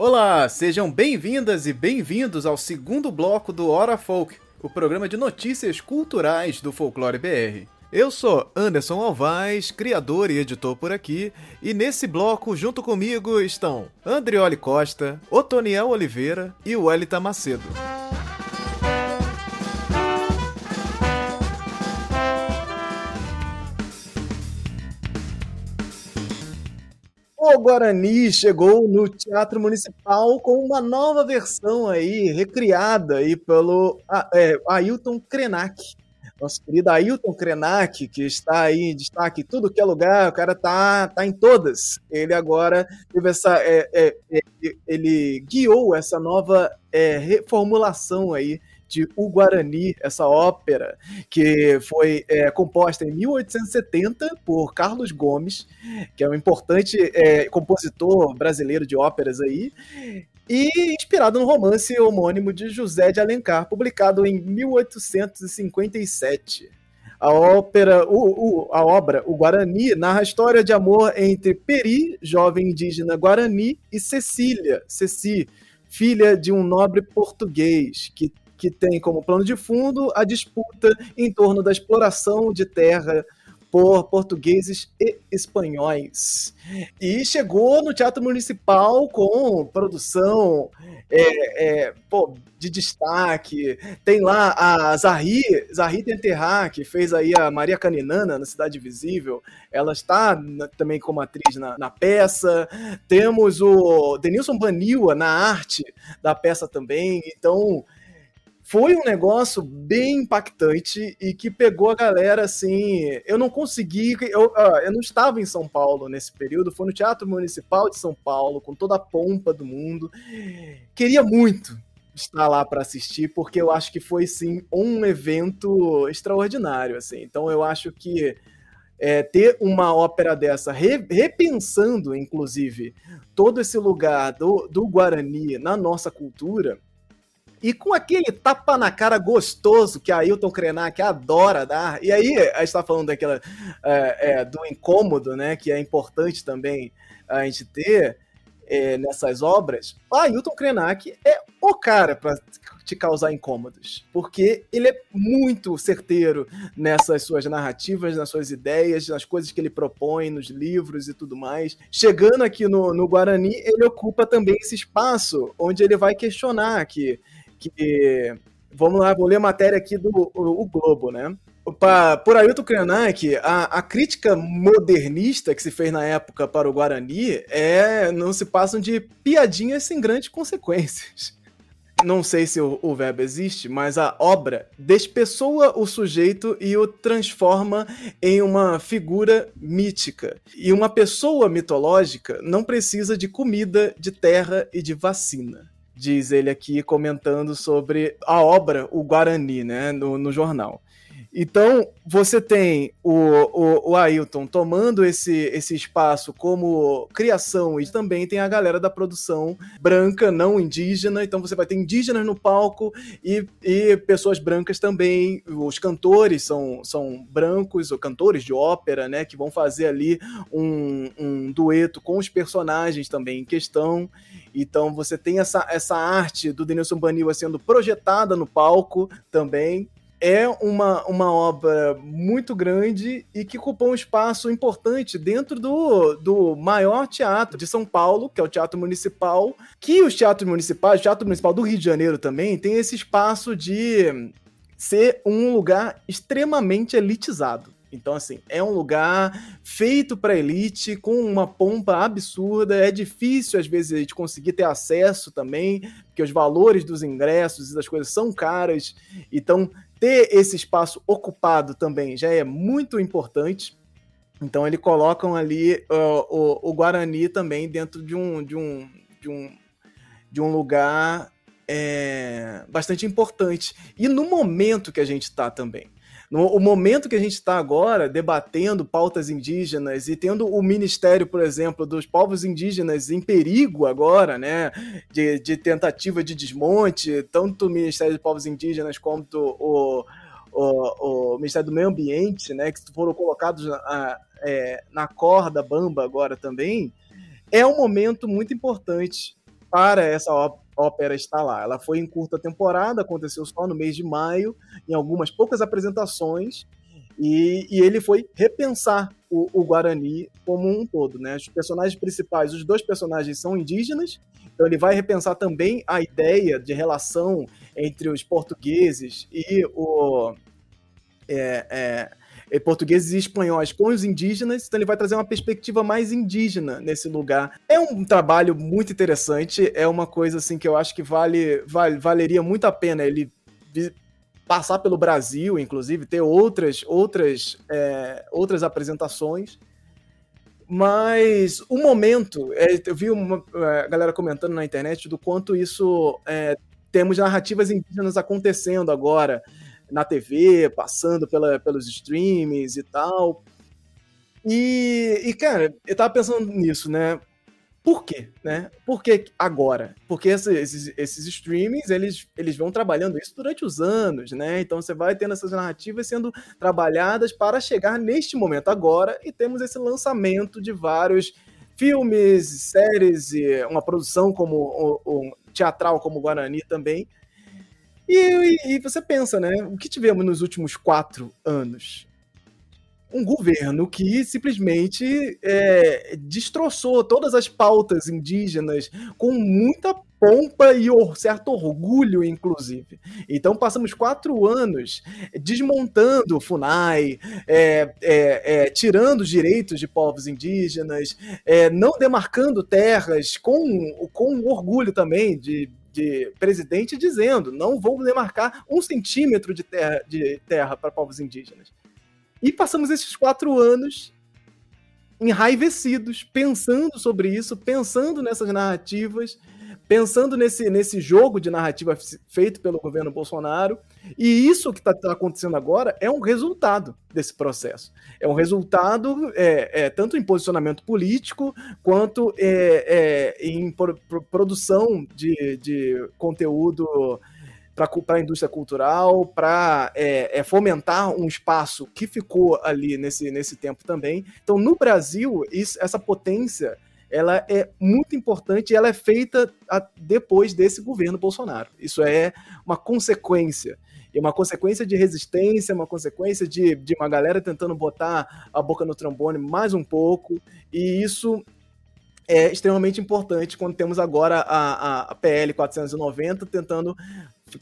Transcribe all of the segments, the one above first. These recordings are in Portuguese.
Olá, sejam bem-vindas e bem-vindos ao segundo bloco do Hora Folk, o programa de notícias culturais do Folclore BR. Eu sou Anderson Alvaz, criador e editor por aqui, e nesse bloco, junto comigo, estão Andrioli Costa, Otoniel Oliveira e Wellington Macedo. O Guarani chegou no Teatro Municipal com uma nova versão aí, recriada aí pelo é, Ailton Krenak. Nosso querido Ailton Krenak, que está aí em destaque em tudo que é lugar, o cara tá, tá em todas. Ele agora teve essa. É, é, é ele guiou essa nova é, reformulação aí de O Guarani, essa ópera que foi é, composta em 1870 por Carlos Gomes, que é um importante é, compositor brasileiro de óperas aí, e inspirado no romance homônimo de José de Alencar, publicado em 1857. A ópera, o, o, a obra O Guarani narra a história de amor entre Peri, jovem indígena Guarani, e Cecília, Ceci, filha de um nobre português que que tem como plano de fundo a disputa em torno da exploração de terra por portugueses e espanhóis. E chegou no Teatro Municipal com produção é, é, pô, de destaque. Tem lá a Zahri, Zahri Tenterra, que fez aí a Maria Caninana na Cidade Visível. Ela está na, também como atriz na, na, peça. Temos o Denilson Baniwa na arte da peça também. Então, foi um negócio bem impactante e que pegou a galera assim. Eu não consegui. Eu, eu não estava em São Paulo nesse período, foi no Teatro Municipal de São Paulo, com toda a pompa do mundo. Queria muito estar lá para assistir, porque eu acho que foi sim um evento extraordinário. assim. Então eu acho que. É, ter uma ópera dessa, re, repensando, inclusive, todo esse lugar do, do Guarani na nossa cultura, e com aquele tapa na cara gostoso que a Ailton Krenak adora dar. E aí, a gente tá falando daquela é, é, do incômodo, né? Que é importante também a gente ter é, nessas obras. A Ailton Krenak é o cara para te causar incômodos, porque ele é muito certeiro nessas suas narrativas, nas suas ideias, nas coisas que ele propõe nos livros e tudo mais. Chegando aqui no, no Guarani, ele ocupa também esse espaço onde ele vai questionar que que. Vamos lá, vou ler a matéria aqui do o, o Globo, né? Por Ailton Krenak, a, a crítica modernista que se fez na época para o Guarani é não se passam de piadinhas sem grandes consequências. Não sei se o, o, verbo existe, mas a obra despessoa o sujeito e o transforma em uma figura mítica. E uma pessoa mitológica não precisa de comida, de terra e de vacina diz ele aqui comentando sobre a obra O Guarani, né, no, no jornal. Então, você tem o, o, o, Ailton tomando esse, esse espaço como criação, e também tem a galera da produção branca, não indígena. Então, você vai ter indígenas no palco e, e pessoas brancas também. Os cantores são, são brancos, ou cantores de ópera, né, que vão fazer ali um, um dueto com os personagens também em questão. Então, você tem essa, essa arte do Denilson Baniwa sendo projetada no palco também é uma, uma obra muito grande e que ocupou um espaço importante dentro do, do maior teatro de São Paulo, que é o Teatro Municipal, que os teatros municipais, o Teatro Municipal do Rio de Janeiro também, tem esse espaço de ser um lugar extremamente elitizado. Então, assim, é um lugar feito para elite, com uma pompa absurda. É difícil, às vezes, a gente conseguir ter acesso também, porque os valores dos ingressos e das coisas são caras. Então, ter esse espaço ocupado também já é muito importante. Então eles colocam ali uh, o, o, Guarani também dentro de um, de um, de um, de um lugar é, bastante importante. E no momento que a gente está também. No o momento que a gente está agora debatendo pautas indígenas e tendo o Ministério, por exemplo, dos povos indígenas em perigo agora, né, de, de tentativa de desmonte, tanto o Ministério dos Povos Indígenas quanto o, o, o Ministério do Meio Ambiente, né, que foram colocados na, é, na corda bamba agora também, é um momento muito importante para essa ópera estar lá. Ela foi em curta temporada, aconteceu só no mês de maio, em algumas poucas apresentações, e, e ele foi repensar o, o, Guarani como um todo. Né? Os personagens principais, os dois personagens são indígenas, então ele vai repensar também a ideia de relação entre os portugueses e o. É, é, portugueses e espanhóis com os indígenas, então ele vai trazer uma perspectiva mais indígena nesse lugar. É um trabalho muito interessante, é uma coisa assim que eu acho que vale, vale valeria muito a pena ele passar pelo Brasil, inclusive, ter outras, outras, é, outras apresentações. Mas o momento, é, eu vi uma é, galera comentando na internet do quanto isso é, temos narrativas indígenas acontecendo agora na TV, passando pela, pelos streamings e tal. E, e, cara, eu tava pensando nisso, né? Por quê? Né? Por que agora? Porque esses, esses streamings, eles, eles vão trabalhando isso durante os anos, né? Então você vai tendo essas narrativas sendo trabalhadas para chegar neste momento agora e temos esse lançamento de vários filmes, séries, uma produção como o, o teatral como Guarani também. E, e, e, você pensa, né? O que tivemos nos últimos quatro anos? um governo que simplesmente é, destroçou todas as pautas indígenas com muita pompa e certo orgulho, inclusive. Então passamos quatro anos desmontando o FUNAI, é, é, é, tirando os direitos de povos indígenas, é, não demarcando terras com, com orgulho também de, de presidente dizendo não vou demarcar um centímetro de terra, de terra para povos indígenas. E passamos esses quatro anos enraivecidos, pensando sobre isso, pensando nessas narrativas, pensando nesse, nesse jogo de narrativa feito pelo governo Bolsonaro. E isso que está tá acontecendo agora é um resultado desse processo. É um resultado é, é tanto em posicionamento político quanto é, é em pro, pro, produção de, de conteúdo para a indústria cultural, para é, é, fomentar um espaço que ficou ali nesse, nesse tempo também. Então, no Brasil, isso, essa potência ela é muito importante e ela é feita a, depois desse governo Bolsonaro. Isso é uma consequência. E uma consequência de resistência, uma consequência de, de uma galera tentando botar a boca no trombone mais um pouco. E isso é extremamente importante quando temos agora a, a, PL 490 tentando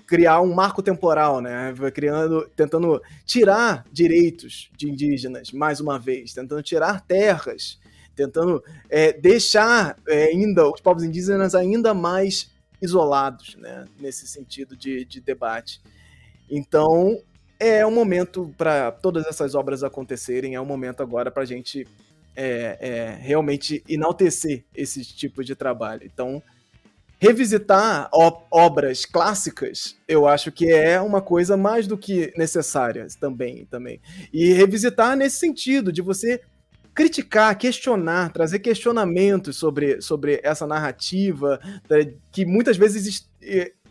criar um marco temporal, né? Criando, tentando tirar direitos de indígenas, mais uma vez, tentando tirar terras, tentando é, deixar é, ainda os povos indígenas ainda mais isolados, né? Nesse sentido de, de debate. Então, é um momento para todas essas obras acontecerem, é um momento agora para a gente é, é, realmente enaltecer esse tipo de trabalho. Então, revisitar obras clássicas, eu acho que é uma coisa mais do que necessária também, também. E revisitar nesse sentido de você criticar, questionar, trazer questionamentos sobre, sobre essa narrativa que muitas vezes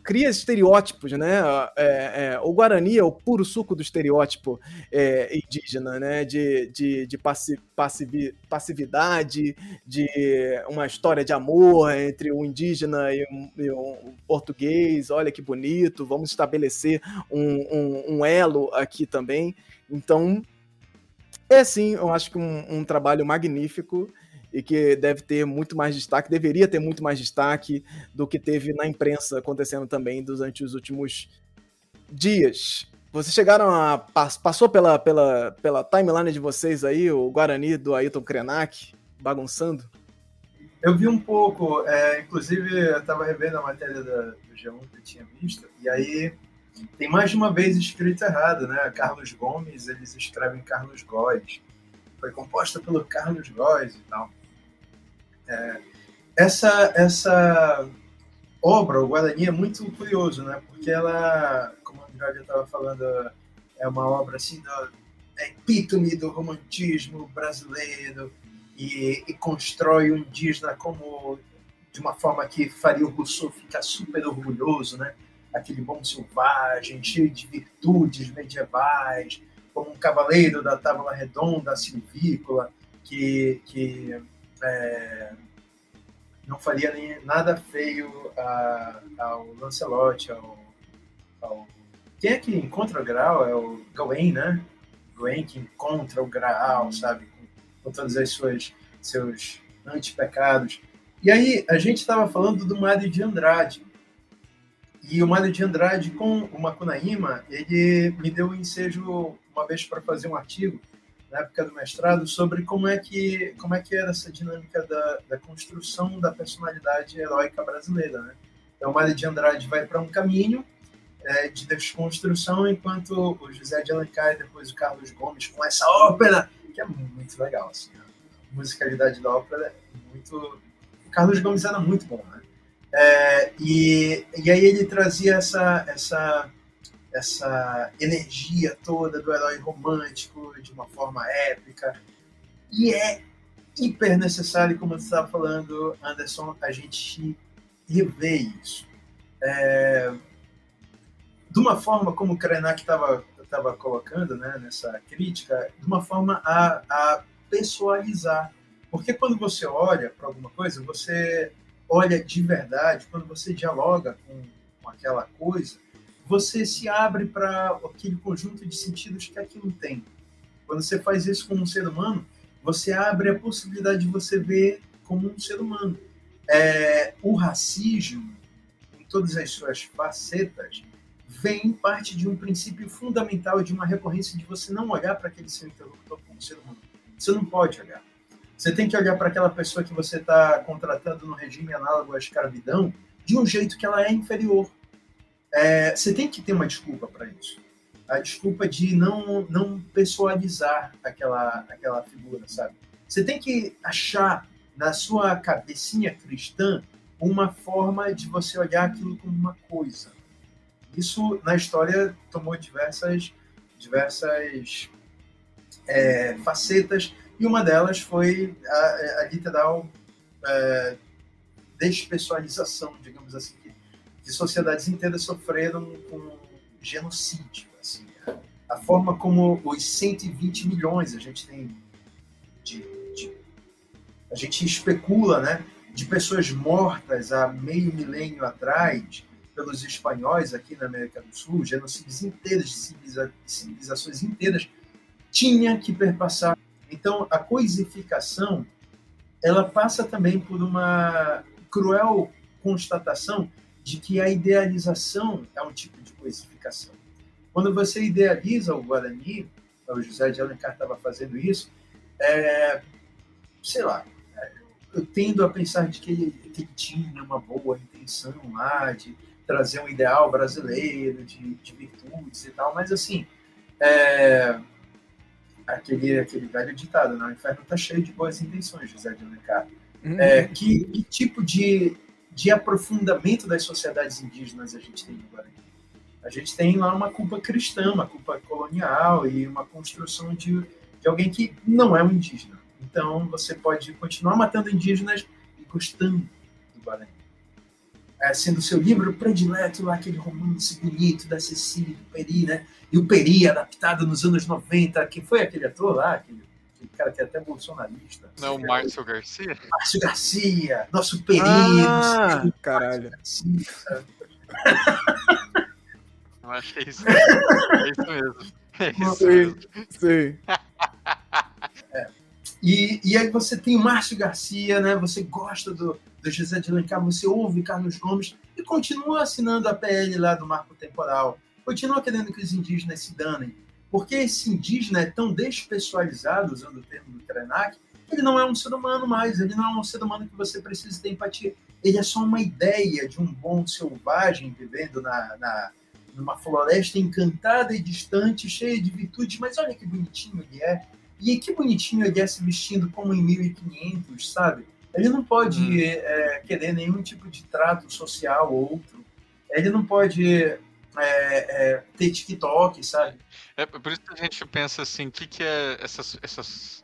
cria estereótipos, né? É, é, o Guarani é o puro suco do estereótipo é, indígena, né? De, de, de passi, passivi, passividade, de uma história de amor entre um indígena e um, e um português. Olha que bonito, vamos estabelecer um, um, um elo aqui também. Então, é sim, eu acho que um, um trabalho magnífico e que deve ter muito mais destaque, deveria ter muito mais destaque do que teve na imprensa acontecendo também durante os últimos dias. Vocês chegaram a. Passou pela, pela, pela timeline de vocês aí, o Guarani do Ailton Krenak, bagunçando? Eu vi um pouco, é, inclusive eu estava revendo a matéria da, do G1 que eu tinha visto, e aí tem mais de uma vez escrito errado, né? Carlos Gomes, eles escrevem Carlos Góes. Foi composta pelo Carlos Góes e tal. É, essa, essa obra, o Guarani, é muito curioso, né? Porque ela, como o André estava falando, é uma obra assim, do, é epítome do romantismo brasileiro e, e, constrói o indígena como de uma forma que faria o Rousseau ficar super orgulhoso, né? Aquele bom selvagem, cheio de virtudes medievais, como um cavaleiro da tábua redonda, silvícola, que, que é, não faria nem, nada feio a, ao Lancelot, ao, ao, Quem é que encontra o Graal? É o Gawain, né? Gawain que encontra o Graal, sabe? Com, com todos os seus, seus. E aí, a gente estava falando do Mário de Andrade. E o Mário de Andrade, com o Macunaíma, ele me deu um ensejo uma vez para fazer um artigo na época do mestrado sobre como é que como é que era essa dinâmica da, da construção da personalidade heróica brasileira, né? Então, o Mário de Andrade vai para um caminho é, de desconstrução, enquanto o José de Alencar e depois o Carlos Gomes com essa ópera, que é muito legal, assim, a musicalidade da ópera é muito... O Carlos Gomes era muito bom, né? É, e, e aí ele trazia essa, essa essa energia toda do herói romântico de uma forma épica. E é hiper necessário, como você estava falando, Anderson, a gente rever isso. É, de uma forma como o Krenak estava colocando né, nessa crítica, de uma forma a, a pessoalizar. Porque quando você olha para alguma coisa, você olha de verdade, quando você dialoga com, com aquela coisa, você se abre para aquele conjunto de sentidos que aquilo tem. Quando você faz isso com um ser humano, você abre a possibilidade de você ver como um ser humano. É, o racismo, em todas as suas facetas, vem parte de um princípio fundamental de uma recorrência de você não olhar para aquele seu interlocutor como um ser humano. Você não pode olhar. Você tem que olhar para aquela pessoa que você está contratando no regime análogo à escravidão de um jeito que ela é inferior é, você tem que ter uma desculpa para isso. A desculpa de não, não pessoalizar aquela, aquela figura, sabe? Você tem que achar na sua cabecinha cristã uma forma de você olhar aquilo como uma coisa. Isso na história tomou diversas, diversas é, facetas e uma delas foi a, a literal é, despessoalização, digamos assim, de sociedades inteiras sofreram com genocídio. Assim, a forma como os 120 milhões a gente tem de, de, a gente especula, né, de pessoas mortas há meio milênio atrás pelos espanhóis aqui na América do Sul, genocídios inteiros civilizações inteiras, tinha que perpassar. Então, a coisificação ela passa também por uma cruel constatação de que a idealização é um tipo de coisificação. Quando você idealiza o Guarani, o José de Alencar estava fazendo isso, é, sei lá, eu tendo a pensar de que ele, que ele, tinha uma boa intenção lá de trazer um ideal brasileiro de, de virtudes e tal, mas assim, é, aquele, aquele velho ditado, né? o inferno está cheio de boas intenções, José de Alencar. Uhum. É, que, que tipo de de aprofundamento das sociedades indígenas a gente tem no Guarani. A gente tem lá uma culpa cristã, uma culpa colonial e uma construção de, de alguém que não é um indígena. Então você pode continuar matando indígenas e gostando do Guarani. É, sendo seu livro predileto lá, aquele romance bonito da Cecília do Peri, né? E o Peri, adaptado nos anos 90, que foi aquele ator lá, aquele cara que é até bolsonarista. Não, o Márcio Garcia? Márcio Garcia, nosso perito. Ah, caralho. Eu acho que é isso, é isso mesmo. É isso sim, mesmo. sim. É. E, e aí você tem o Márcio Garcia, né? Você gosta do, do José de Alencar, você ouve Carlos Gomes e continua assinando a PL lá do marco temporal. Continua querendo que os indígenas se danem. Porque esse indígena é tão despessoalizado, usando o termo do Krenak, ele não é um ser humano mais, ele não é um ser humano que você precisa ter empatia. Ele é só uma ideia de um bom selvagem vivendo na, na numa floresta encantada e distante, cheia de virtudes, mas olha que bonitinho ele é. E que bonitinho ele é se vestindo como em 1500, sabe? Ele não pode hum. é, querer nenhum tipo de trato social ou outro. Ele não pode é, é, ter TikTok, sabe? É por isso que a gente pensa assim, o que, que é essas, essas,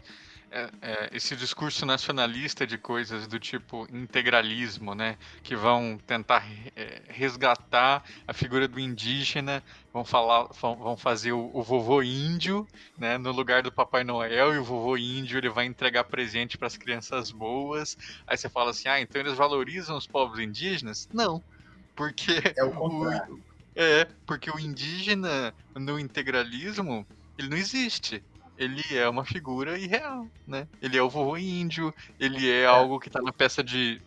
é, é, esse discurso nacionalista de coisas do tipo integralismo, né, que vão tentar é, resgatar a figura do indígena, vão falar, vão, vão fazer o, o, vovô índio, né, no lugar do Papai Noel e o vovô índio ele vai entregar presente para as crianças boas. Aí você fala assim, ah, então eles valorizam os povos indígenas? Não, porque é o contrário. O, é, porque o indígena no integralismo ele não existe ele é uma figura irreal, né? Ele é o vovô índio, ele é, é. algo que tá na peça de.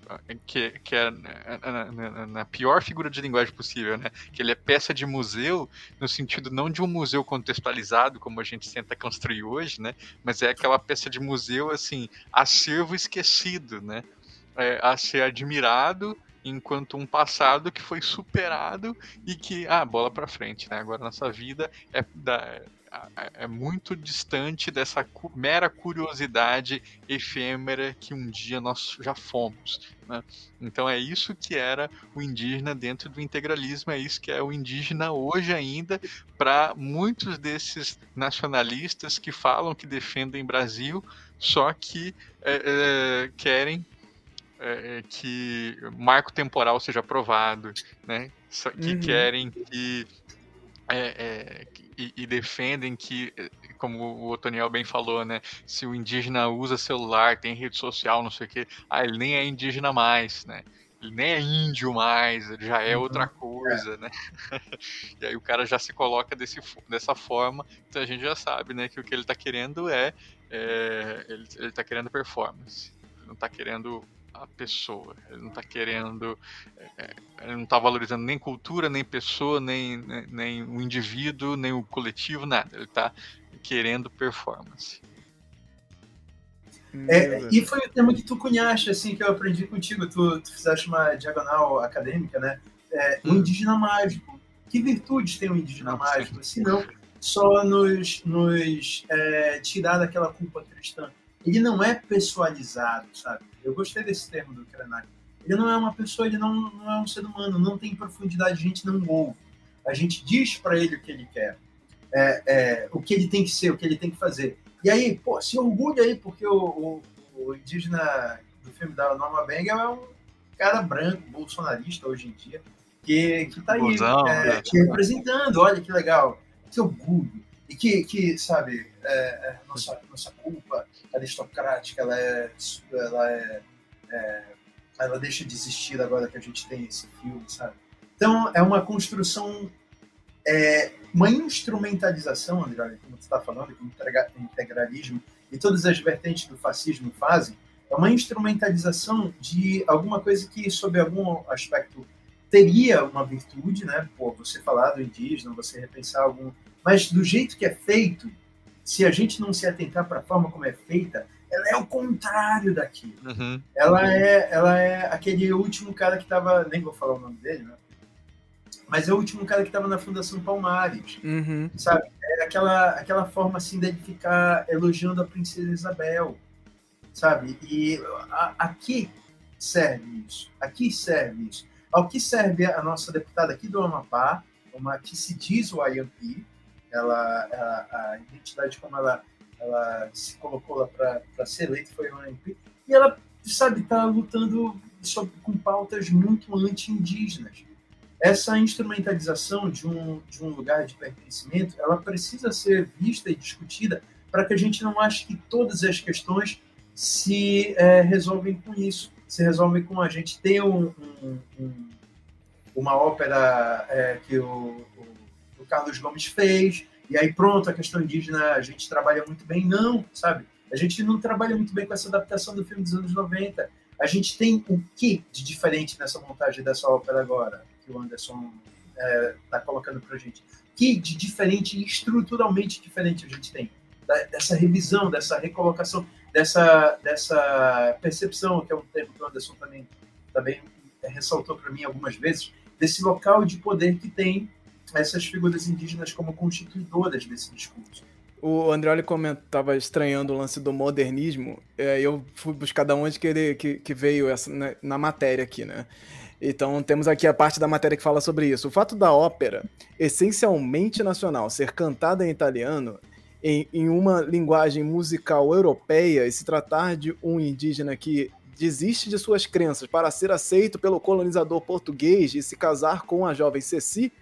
que, que é na, na, na, pior figura de linguagem possível, né? Que ele é peça de museu, no sentido não de um museu contextualizado, como a gente tenta construir hoje, né? Mas é aquela peça de museu, assim, acervo esquecido, né? É, a ser admirado enquanto um passado que foi superado e que, ah, bola para frente, né? Agora nossa vida é da, é muito distante dessa mera curiosidade efêmera que um dia nós já fomos. Né? Então é isso que era o indígena dentro do integralismo, é isso que é o indígena hoje ainda para muitos desses nacionalistas que falam que defendem Brasil, só que é, é, querem é, que marco temporal seja aprovado, né? que uhum. querem que é, é, e, e, defendem que, como o Otoniel bem falou, né? Se o indígena usa celular, tem rede social, não sei o quê, ah, ele nem é indígena mais, né? Ele nem é índio mais, ele já é uhum. outra coisa, é. né? e aí o cara já se coloca desse, dessa forma, então a gente já sabe, né, que o que ele está querendo é, é ele, ele tá querendo performance, ele não está querendo a pessoa. Ele não está querendo, é, é, ele não está valorizando nem cultura, nem pessoa, nem, nem, nem, o indivíduo, nem o coletivo, nada. Ele está querendo performance. É, e foi o tema que tu cunhaste, assim, que eu aprendi contigo. Tu, tu fizeste uma diagonal acadêmica, né? É, o hum. indígena mágico. Que virtudes tem o indígena não, mágico? Se não só nos, nos é, tirar daquela culpa cristã. Ele não é pessoalizado, sabe? Eu gostei desse termo do Krenak. Ele não é uma pessoa, ele não, não é um ser humano, não tem profundidade, a gente não ouve. A gente diz para ele o que ele quer, é, é, o que ele tem que ser, o que ele tem que fazer. E aí, pô, se orgulha aí, porque o, o, o indígena do filme da Norma Bang é um cara branco, bolsonarista hoje em dia, que, que tá aí Bozão, é, né? te representando, olha que legal, que orgulho. E que, que sabe, é, é, nossa, nossa culpa aristocrática, ela é, ela é, é, ela deixa de existir agora que a gente tem esse filme, sabe? Então é uma construção, é, uma instrumentalização, André, como você está falando, que o integralismo e todas as vertentes do fascismo fazem, é uma instrumentalização de alguma coisa que, sob algum aspecto, teria uma virtude, né? Pô, você falar do indígena, você repensar algum. Mas do jeito que é feito, se a gente não se atentar para a forma como é feita, ela é o contrário daquilo. Uhum. Ela, é, ela é aquele último cara que estava, nem vou falar o nome dele, né? Mas é o último cara que estava na Fundação Palmares, uhum. sabe? É aquela, aquela forma assim de ficar elogiando a princesa Isabel, sabe? E a, aqui serve isso, aqui serve isso. Ao que serve a nossa deputada aqui do Amapá, uma que se diz o IMP, ela, a, a identidade como ela, ela se colocou lá para ser eleita foi uma MP, e ela, sabe, está lutando sobre, com pautas muito anti-indígenas. Essa instrumentalização de um, de um lugar de pertencimento, ela precisa ser vista e discutida para que a gente não ache que todas as questões se é, resolvem com isso, se resolvem com a gente ter um, um, um, uma ópera é, que o, o Carlos Gomes fez, e aí pronto, a questão indígena a gente trabalha muito bem. Não, sabe? A gente não trabalha muito bem com essa adaptação do filme dos anos 90. A gente tem o que de diferente nessa montagem dessa ópera agora, que o Anderson está é, tá colocando para a gente? Que de diferente, estruturalmente diferente a gente tem? dessa revisão, dessa recolocação, dessa, dessa percepção, que é um termo que o Anderson também, também ressaltou para mim algumas vezes, desse local de poder que tem essas figuras indígenas como constituidoras desse discurso. O Andreoli estava estranhando o lance do modernismo, é, eu fui buscar da onde que, ele, que, que veio essa, na, na matéria aqui, né? Então temos aqui a parte da matéria que fala sobre isso. O fato da ópera, essencialmente nacional, ser cantada em italiano em, em uma linguagem musical europeia e se tratar de um indígena que desiste de suas crenças para ser aceito pelo colonizador português e se casar com a jovem Ceci,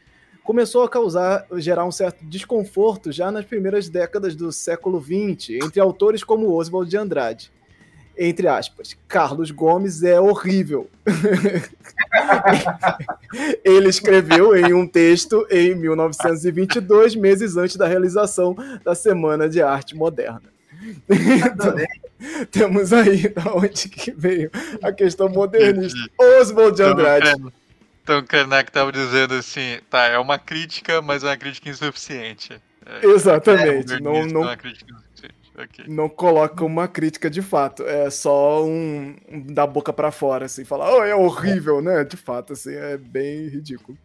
começou a causar, gerar um certo desconforto já nas primeiras décadas do século XX, entre autores como Oswald de Andrade. Entre aspas, Carlos Gomes é horrível. Ele escreveu em um texto em 1922, meses antes da realização da Semana de Arte Moderna. Então, temos aí da onde que veio a questão modernista. Oswald de Andrade. Então o Krenak estava dizendo assim, tá, é uma crítica, mas é uma crítica insuficiente. É, Exatamente. É, não, não, é okay. não coloca uma crítica de fato. É só um, um da boca para fora, assim, falar, oh, é horrível, né? De fato, assim, é bem ridículo.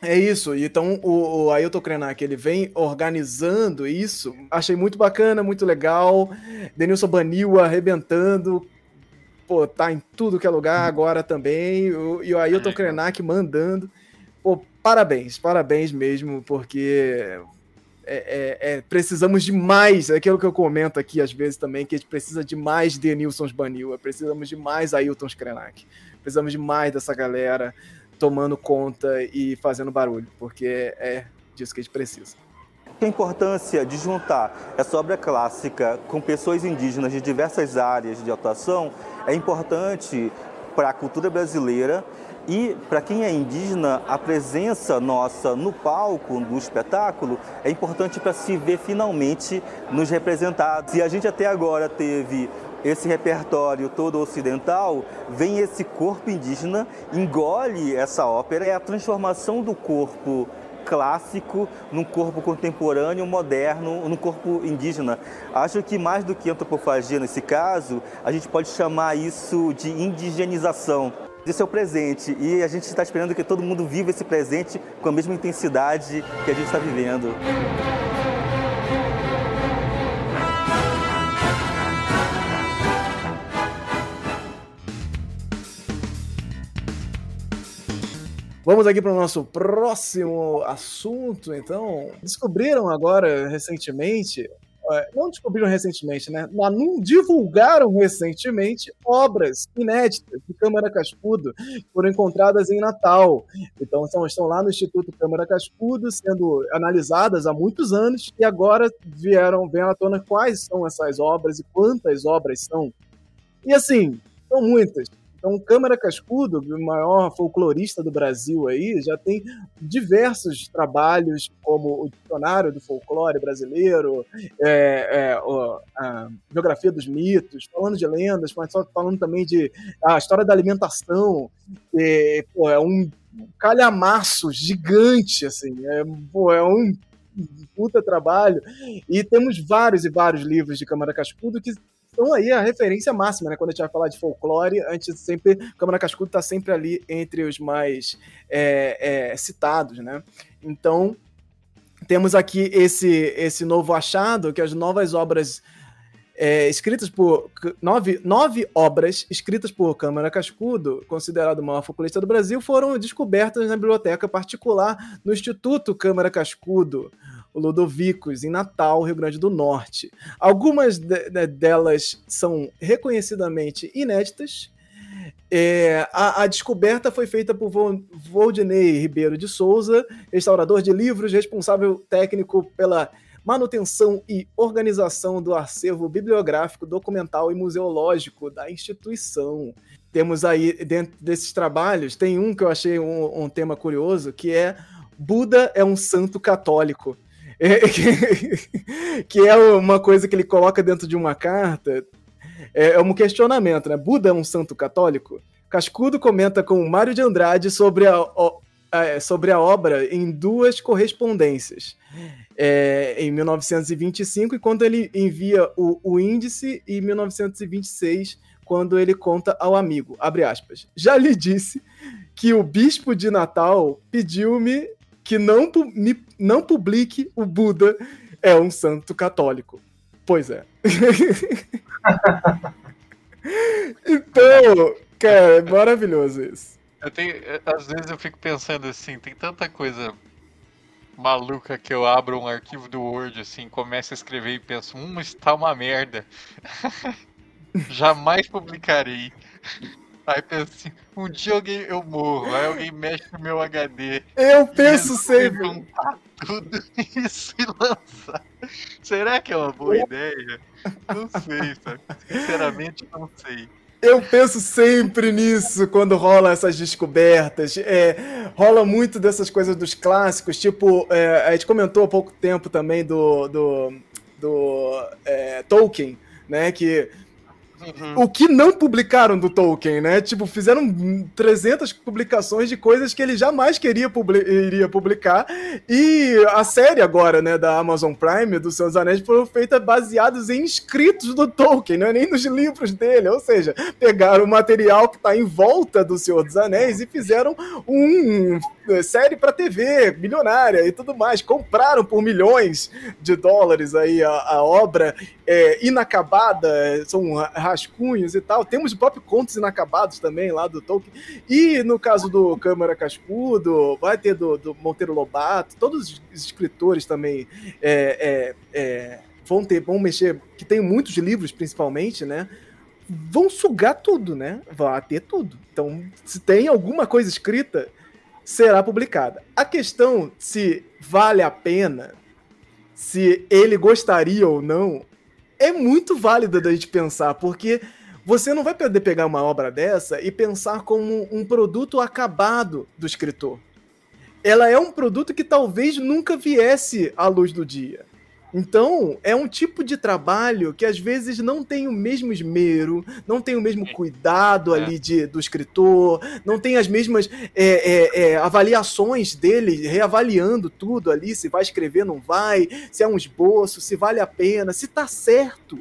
É isso, então o, o Ailton Krenak, ele vem organizando isso. Achei muito bacana, muito legal. Denilson Banil arrebentando, pô, tá em tudo que é lugar agora também. O, e o Ailton é. Krenak mandando. Pô, parabéns, parabéns mesmo, porque é, é, é, precisamos de mais, é aquilo que eu comento aqui às vezes também, que a gente precisa de mais Denilsons Banil, precisamos de mais Ailton Krenak, precisamos de mais dessa galera tomando conta e fazendo barulho, porque é disso que a gente precisa. A importância de juntar essa obra clássica com pessoas indígenas de diversas áreas de atuação é importante para a cultura brasileira e para quem é indígena, a presença nossa no palco do espetáculo é importante para se ver finalmente nos representados. E a gente até agora teve esse repertório todo ocidental, vem esse corpo indígena, engole essa ópera, é a transformação do corpo clássico num corpo contemporâneo, moderno, num corpo indígena. Acho que mais do que antropofagia nesse caso, a gente pode chamar isso de indigenização. Esse é o presente e a gente está esperando que todo mundo viva esse presente com a mesma intensidade que a gente está vivendo. Vamos aqui para o nosso próximo assunto, então. Descobriram agora, recentemente, é, não descobriram recentemente, né? Não divulgaram recentemente obras inéditas de Câmara Cascudo que foram encontradas em Natal. Então estão, estão lá no Instituto Câmara Cascudo sendo analisadas há muitos anos e agora vieram, vem à tona quais são essas obras e quantas obras são. E assim, são muitas. Então, Câmara Cascudo, o maior folclorista do Brasil aí, já tem diversos trabalhos, como o Dicionário do Folclore Brasileiro, é, é, a Geografia dos Mitos, falando de lendas, mas falando também de a história da alimentação, é, pô, é um calhamaço gigante, assim, é, pô, é um puta trabalho. E temos vários e vários livros de Câmara Cascudo que então aí a referência máxima, né? Quando a gente vai falar de folclore, a gente sempre. Câmara Cascudo está sempre ali entre os mais é, é, citados, né? Então, temos aqui esse, esse novo achado, que as novas obras é, escritas por. Nove, nove obras escritas por Câmara Cascudo, considerado o maior folclorista do Brasil, foram descobertas na biblioteca particular no Instituto Câmara Cascudo Ludovicos, em Natal, Rio Grande do Norte. Algumas de, de, delas são reconhecidamente inéditas. É, a, a, descoberta foi feita por Voldinei Ribeiro de Souza, restaurador de livros, responsável técnico pela manutenção e organização do acervo bibliográfico, documental e museológico da instituição. Temos aí, dentro desses trabalhos, tem um que eu achei um, um tema curioso, que é Buda é um santo católico. É, que, é uma coisa que ele coloca dentro de uma carta. É, é um questionamento, né? Buda é um santo católico? Cascudo comenta com Mário de Andrade sobre a, a, sobre a obra em duas correspondências. É, em 1925, e quando ele envia o, o índice, e em 1926, quando ele conta ao amigo, abre aspas, já lhe disse que o bispo de Natal pediu-me que não, não publique o Buda é um santo católico. Pois é. então, cara, é maravilhoso isso. Eu tenho, às vezes eu fico pensando assim, tem tanta coisa maluca que eu abro um arquivo do Word, assim, começo a escrever e penso, hum, está uma merda. Jamais publicarei. Aí penso assim, um dia alguém eu morro, aí alguém mexe no meu HD. Eu penso sempre. Juntar tudo isso e lançar. Será que é uma boa ideia? Não sei, sabe? Sinceramente, não sei. Eu penso sempre nisso quando rola essas descobertas. É, rola muito dessas coisas dos clássicos, tipo, é, a gente comentou há pouco tempo também do, do, do é, Tolkien, né? Que Uhum. O que não publicaram do Tolkien, né? Tipo, fizeram 300 publicações de coisas que ele jamais queria publi iria publicar. E a série agora, né, da Amazon Prime, dos Seus Anéis, foram feitas baseadas em escritos do Tolkien, não é nem nos livros dele. Ou seja, pegaram o material que está em volta do Senhor dos Anéis e fizeram um série para TV, milionária e tudo mais. Compraram por milhões de dólares aí a, a obra é, inacabada, são rascunhos e tal. Temos o próprio contos inacabados também lá do Tolkien. E no caso do Câmara Cascudo, vai ter do, do Monteiro Lobato, todos os escritores também é, é, é, vão ter, vão mexer, que tem muitos livros principalmente, né? Vão sugar tudo, né? Vai ter tudo. Então, se tem alguma coisa escrita, será publicada. A questão se vale a pena, se ele gostaria ou não, é muito válida da gente pensar, porque você não vai poder pegar uma obra dessa e pensar como um produto acabado do escritor. Ela é um produto que talvez nunca viesse à luz do dia. Então, é um tipo de trabalho que às vezes não tem o mesmo esmero, não tem o mesmo cuidado é. ali de, do escritor, não tem as mesmas é, é, é, avaliações dele, reavaliando tudo ali, se vai escrever, não vai, se é um esboço, se vale a pena, se tá certo.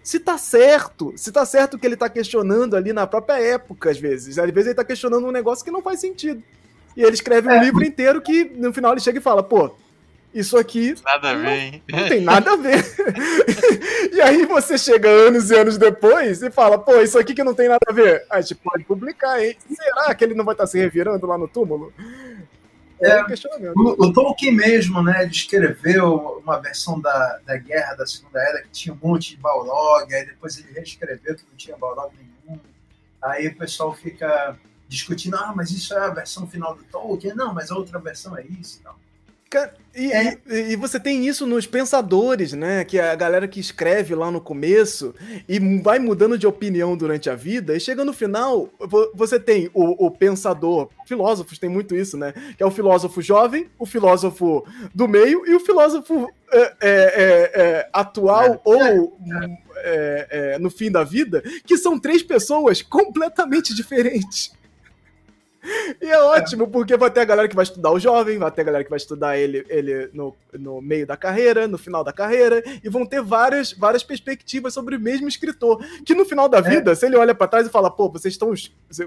Se tá certo, se tá certo o que ele tá questionando ali na própria época, às vezes. Às vezes ele tá questionando um negócio que não faz sentido. E ele escreve um é. livro inteiro que no final ele chega e fala, pô, isso aqui. Nada a ver, hein? Não tem nada a ver. e aí você chega anos e anos depois e fala, pô, isso aqui que não tem nada a ver. A gente pode publicar, hein? Será que ele não vai estar se revirando lá no túmulo? É, é o, o, Tolkien mesmo, né, ele escreveu uma versão da, da Guerra da Segunda Era que tinha um monte de Balrog, aí depois ele reescreveu que não tinha Balrog nenhum. Aí o pessoal fica discutindo, ah, mas isso é a versão final do Tolkien. Não, mas a outra versão é isso e tal. E, é. e, e, você tem isso nos pensadores, né? Que é a galera que escreve lá no começo e vai mudando de opinião durante a vida, e chega no final, você tem o, o pensador, filósofos tem muito isso, né? Que é o filósofo jovem, o filósofo do meio e o filósofo é, é, é, é atual é. ou no fim da vida, que são três pessoas completamente diferentes. E é ótimo, porque vai ter a galera que vai estudar o jovem, vai ter a galera que vai estudar ele, ele no, no meio da carreira, no final da carreira, e vão ter várias, várias perspectivas sobre o mesmo escritor. Que no final da é. vida, é. se ele olha para trás e fala, pô, vocês estão.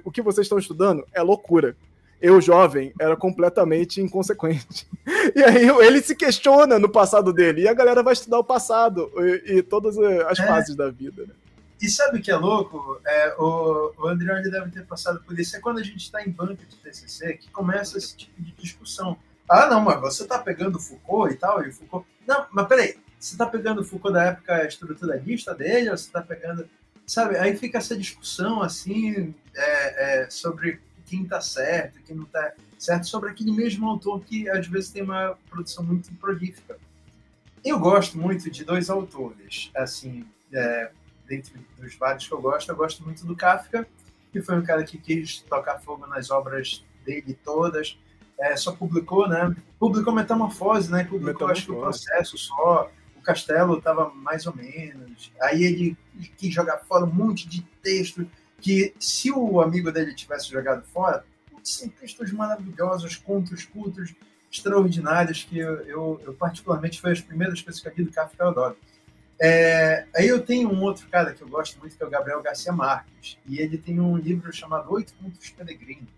O que vocês estão estudando é loucura. Eu, jovem, era completamente inconsequente. E aí ele se questiona no passado dele, e a galera vai estudar o passado e, e todas as é. fases da vida, né? E sabe o que é louco? É, o, o Andrioli deve ter passado por isso. É quando a gente está em banca de TCC que começa esse tipo de discussão. Ah, não, mas você está pegando Foucault e tal, e Foucault... Não, mas peraí, você está pegando Foucault da época estruturalista dele, ou você está pegando... Sabe, aí fica essa discussão, assim, é, é, sobre quem está certo, quem não está certo, sobre aquele mesmo autor que, às vezes, tem uma produção muito prolífica. Eu gosto muito de dois autores, assim, é, dentre dos vários que eu gosto, eu gosto muito do Kafka, que foi um cara que quis tocar fogo nas obras dele todas. É, só publicou, né? Publicou Metamorfose, né? Publicou, acho que o processo só. O Castelo estava mais ou menos. Aí ele quis jogar fora um monte de texto que, se o amigo dele tivesse jogado fora, são textos maravilhosos, contos cultos, extraordinários, que eu, eu, eu, particularmente, foi as primeiras coisas que eu li do Kafka eu adoro. É, aí eu tenho um outro cara que eu gosto muito, que é o Gabriel Garcia Marques, e ele tem um livro chamado Oito Contos Peregrinos,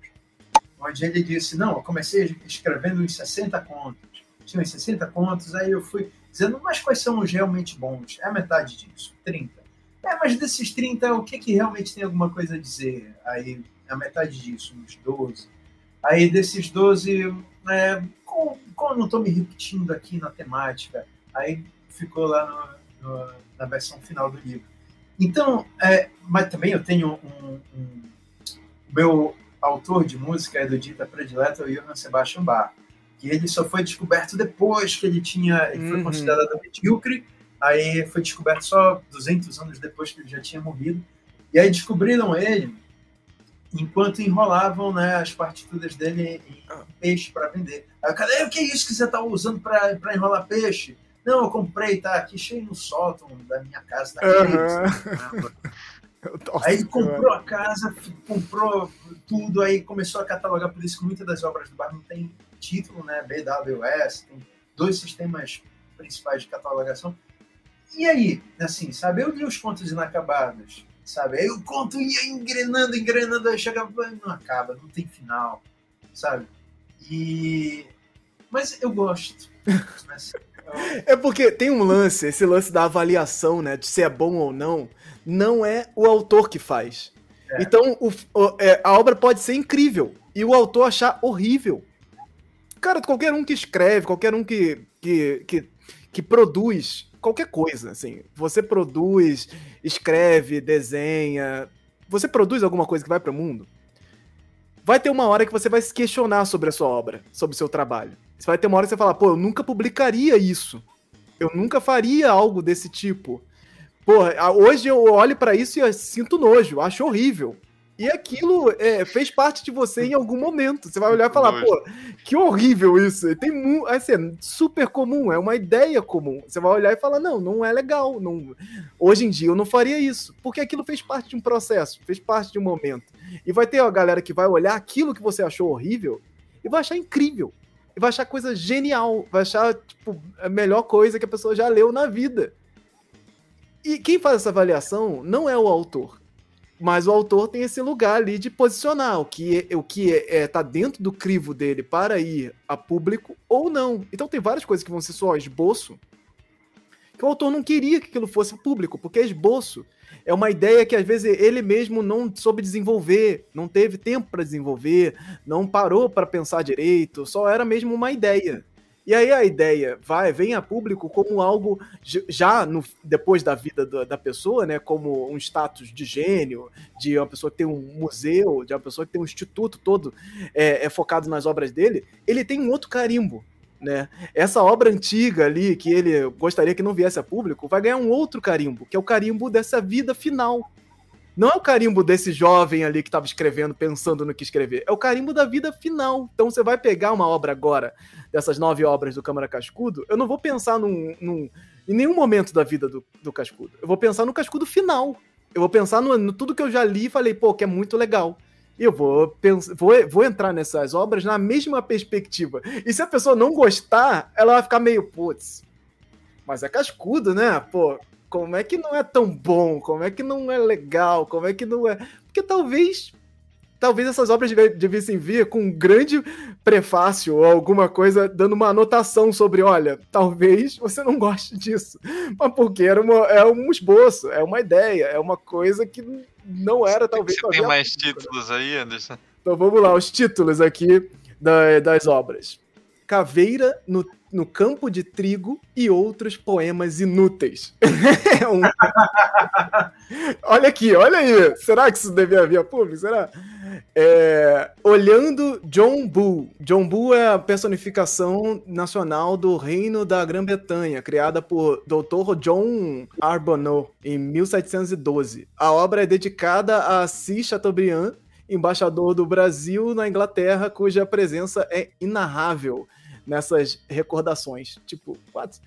onde ele disse, não, eu comecei escrevendo uns 60 contos, tinha uns 60 contos, aí eu fui dizendo, mas quais são os realmente bons? É a metade disso, 30. É, mas desses 30, o que, que realmente tem alguma coisa a dizer? Aí, a metade disso, uns 12. Aí desses 12, é, como eu não estou me repetindo aqui na temática? Aí ficou lá no, no, na versão final do livro. Então, é, mas também eu tenho um, um, meu autor de música é do Dita Predileta, o Johann Sebastian Bach, que ele só foi descoberto depois que ele tinha, ele foi uhum. considerado medíocre, aí foi descoberto só 200 anos depois que ele já tinha morrido, e aí descobriram ele enquanto enrolavam né, as partituras dele em peixe para vender. Aí, cadê o que é isso que você está usando para enrolar peixe? Não, eu comprei, tá aqui cheio no sótão da minha casa, tá uhum. Aí ele comprou a casa, comprou tudo, aí começou a catalogar, por isso que muitas das obras do bar não tem título, né? BWS, tem dois sistemas principais de catalogação. E aí, assim, sabe, eu li os contos inacabados, sabe? Aí o conto ia engrenando, engrenando, aí chegava, não acaba, não tem final, sabe? E... Mas eu gosto. Mas é porque tem um lance, esse lance da avaliação, né, de se é bom ou não, não é o autor que faz. É. Então, o, o, é, a obra pode ser incrível e o autor achar horrível. Cara, qualquer um que escreve, qualquer um que, que, que, que produz qualquer coisa, assim. Você produz, escreve, desenha. Você produz alguma coisa que vai para o mundo? Vai ter uma hora que você vai se questionar sobre a sua obra, sobre o seu trabalho. Você vai ter uma hora que você fala, pô, eu nunca publicaria isso. Eu nunca faria algo desse tipo. Porra, hoje eu olho para isso e sinto nojo, acho horrível. E aquilo é, fez parte de você em algum momento. Você vai olhar e falar, pô, que horrível isso. Tem assim, é super comum, é uma ideia comum. Você vai olhar e falar, não, não é legal. Não... Hoje em dia eu não faria isso. Porque aquilo fez parte de um processo, fez parte de um momento. E vai ter a galera que vai olhar aquilo que você achou horrível e vai achar incrível e vai achar coisa genial, vai achar, tipo, a melhor coisa que a pessoa já leu na vida. E quem faz essa avaliação não é o autor. Mas o autor tem esse lugar ali de posicionar o que, é, o que é, é, tá dentro do crivo dele para ir a público ou não. Então tem várias coisas que vão ser só esboço, que o autor não queria que aquilo fosse público, porque é esboço é uma ideia que às vezes ele mesmo não soube desenvolver, não teve tempo para desenvolver, não parou para pensar direito, só era mesmo uma ideia. E aí a ideia vai, vem a público como algo já no, depois da vida da, da, pessoa, né, como um status de gênio, de uma pessoa que tem um museu, de uma pessoa que tem um instituto todo é, é focado nas obras dele, ele tem um outro carimbo, né? Essa obra antiga ali, que ele gostaria que não viesse a público, vai ganhar um outro carimbo, que é o carimbo dessa vida final. Não é o carimbo desse jovem ali que estava escrevendo, pensando no que escrever. É o carimbo da vida final. Então você vai pegar uma obra agora, dessas nove obras do Câmara Cascudo, eu não vou pensar num, num em nenhum momento da vida do, do Cascudo. Eu vou pensar no Cascudo final. Eu vou pensar no, no tudo que eu já li e falei, pô, que é muito legal eu vou, vou, vou entrar nessas obras na mesma perspectiva. E se a pessoa não gostar, ela vai ficar meio, putz, mas é cascudo, né? Pô, como é que não é tão bom? Como é que não é legal? Como é que não é. Porque talvez talvez essas obras devessem vir com um grande prefácio ou alguma coisa dando uma anotação sobre, olha, talvez você não goste disso, mas porque era uma, é um esboço, é uma ideia, é uma coisa que não era talvez. Você tem mais títulos aí, Anderson? Então vamos lá, os títulos aqui da, das obras. Caveira no, no campo de trigo e outros poemas inúteis. é um... olha aqui, olha aí. Será que isso devia vir a público? Será? É, olhando John Bull. John Bull é a personificação nacional do Reino da Grã-Bretanha, criada por Dr. John Arbonneau em 1712. A obra é dedicada a Assis Chateaubriand, embaixador do Brasil na Inglaterra, cuja presença é inarrável nessas recordações. Tipo, what?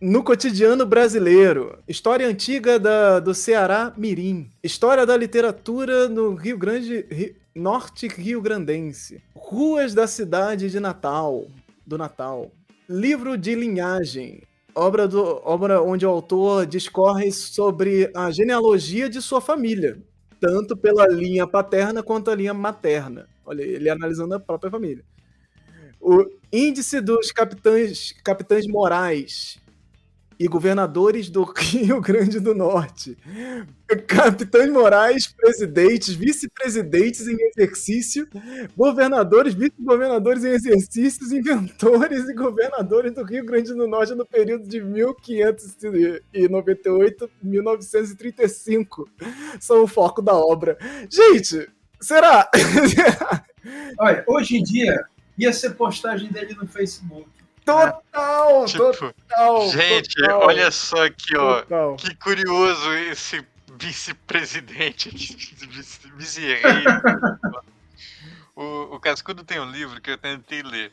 No cotidiano brasileiro, história antiga da, do Ceará Mirim, história da literatura no Rio Grande, Rio, Norte Rio Grandense, ruas da cidade de Natal, do Natal, livro de linhagem, obra, do, obra onde o autor discorre sobre a genealogia de sua família, tanto pela linha paterna quanto a linha materna. Olha, ele analisando a própria família. O índice dos capitães, capitães morais, e governadores do Rio Grande do Norte. Capitães morais, presidentes, vice-presidentes em exercício, governadores, vice-governadores em exercícios, inventores e governadores do Rio Grande do Norte no período de 1598 a 1935 são o foco da obra. Gente, será? Olha, hoje em dia ia ser postagem dele no Facebook. Total, tipo, total. Gente, total, olha só aqui, ó. Total. Que curioso esse vice-presidente, vice-rei. o, o Cascudo tem um livro que eu tentei ler.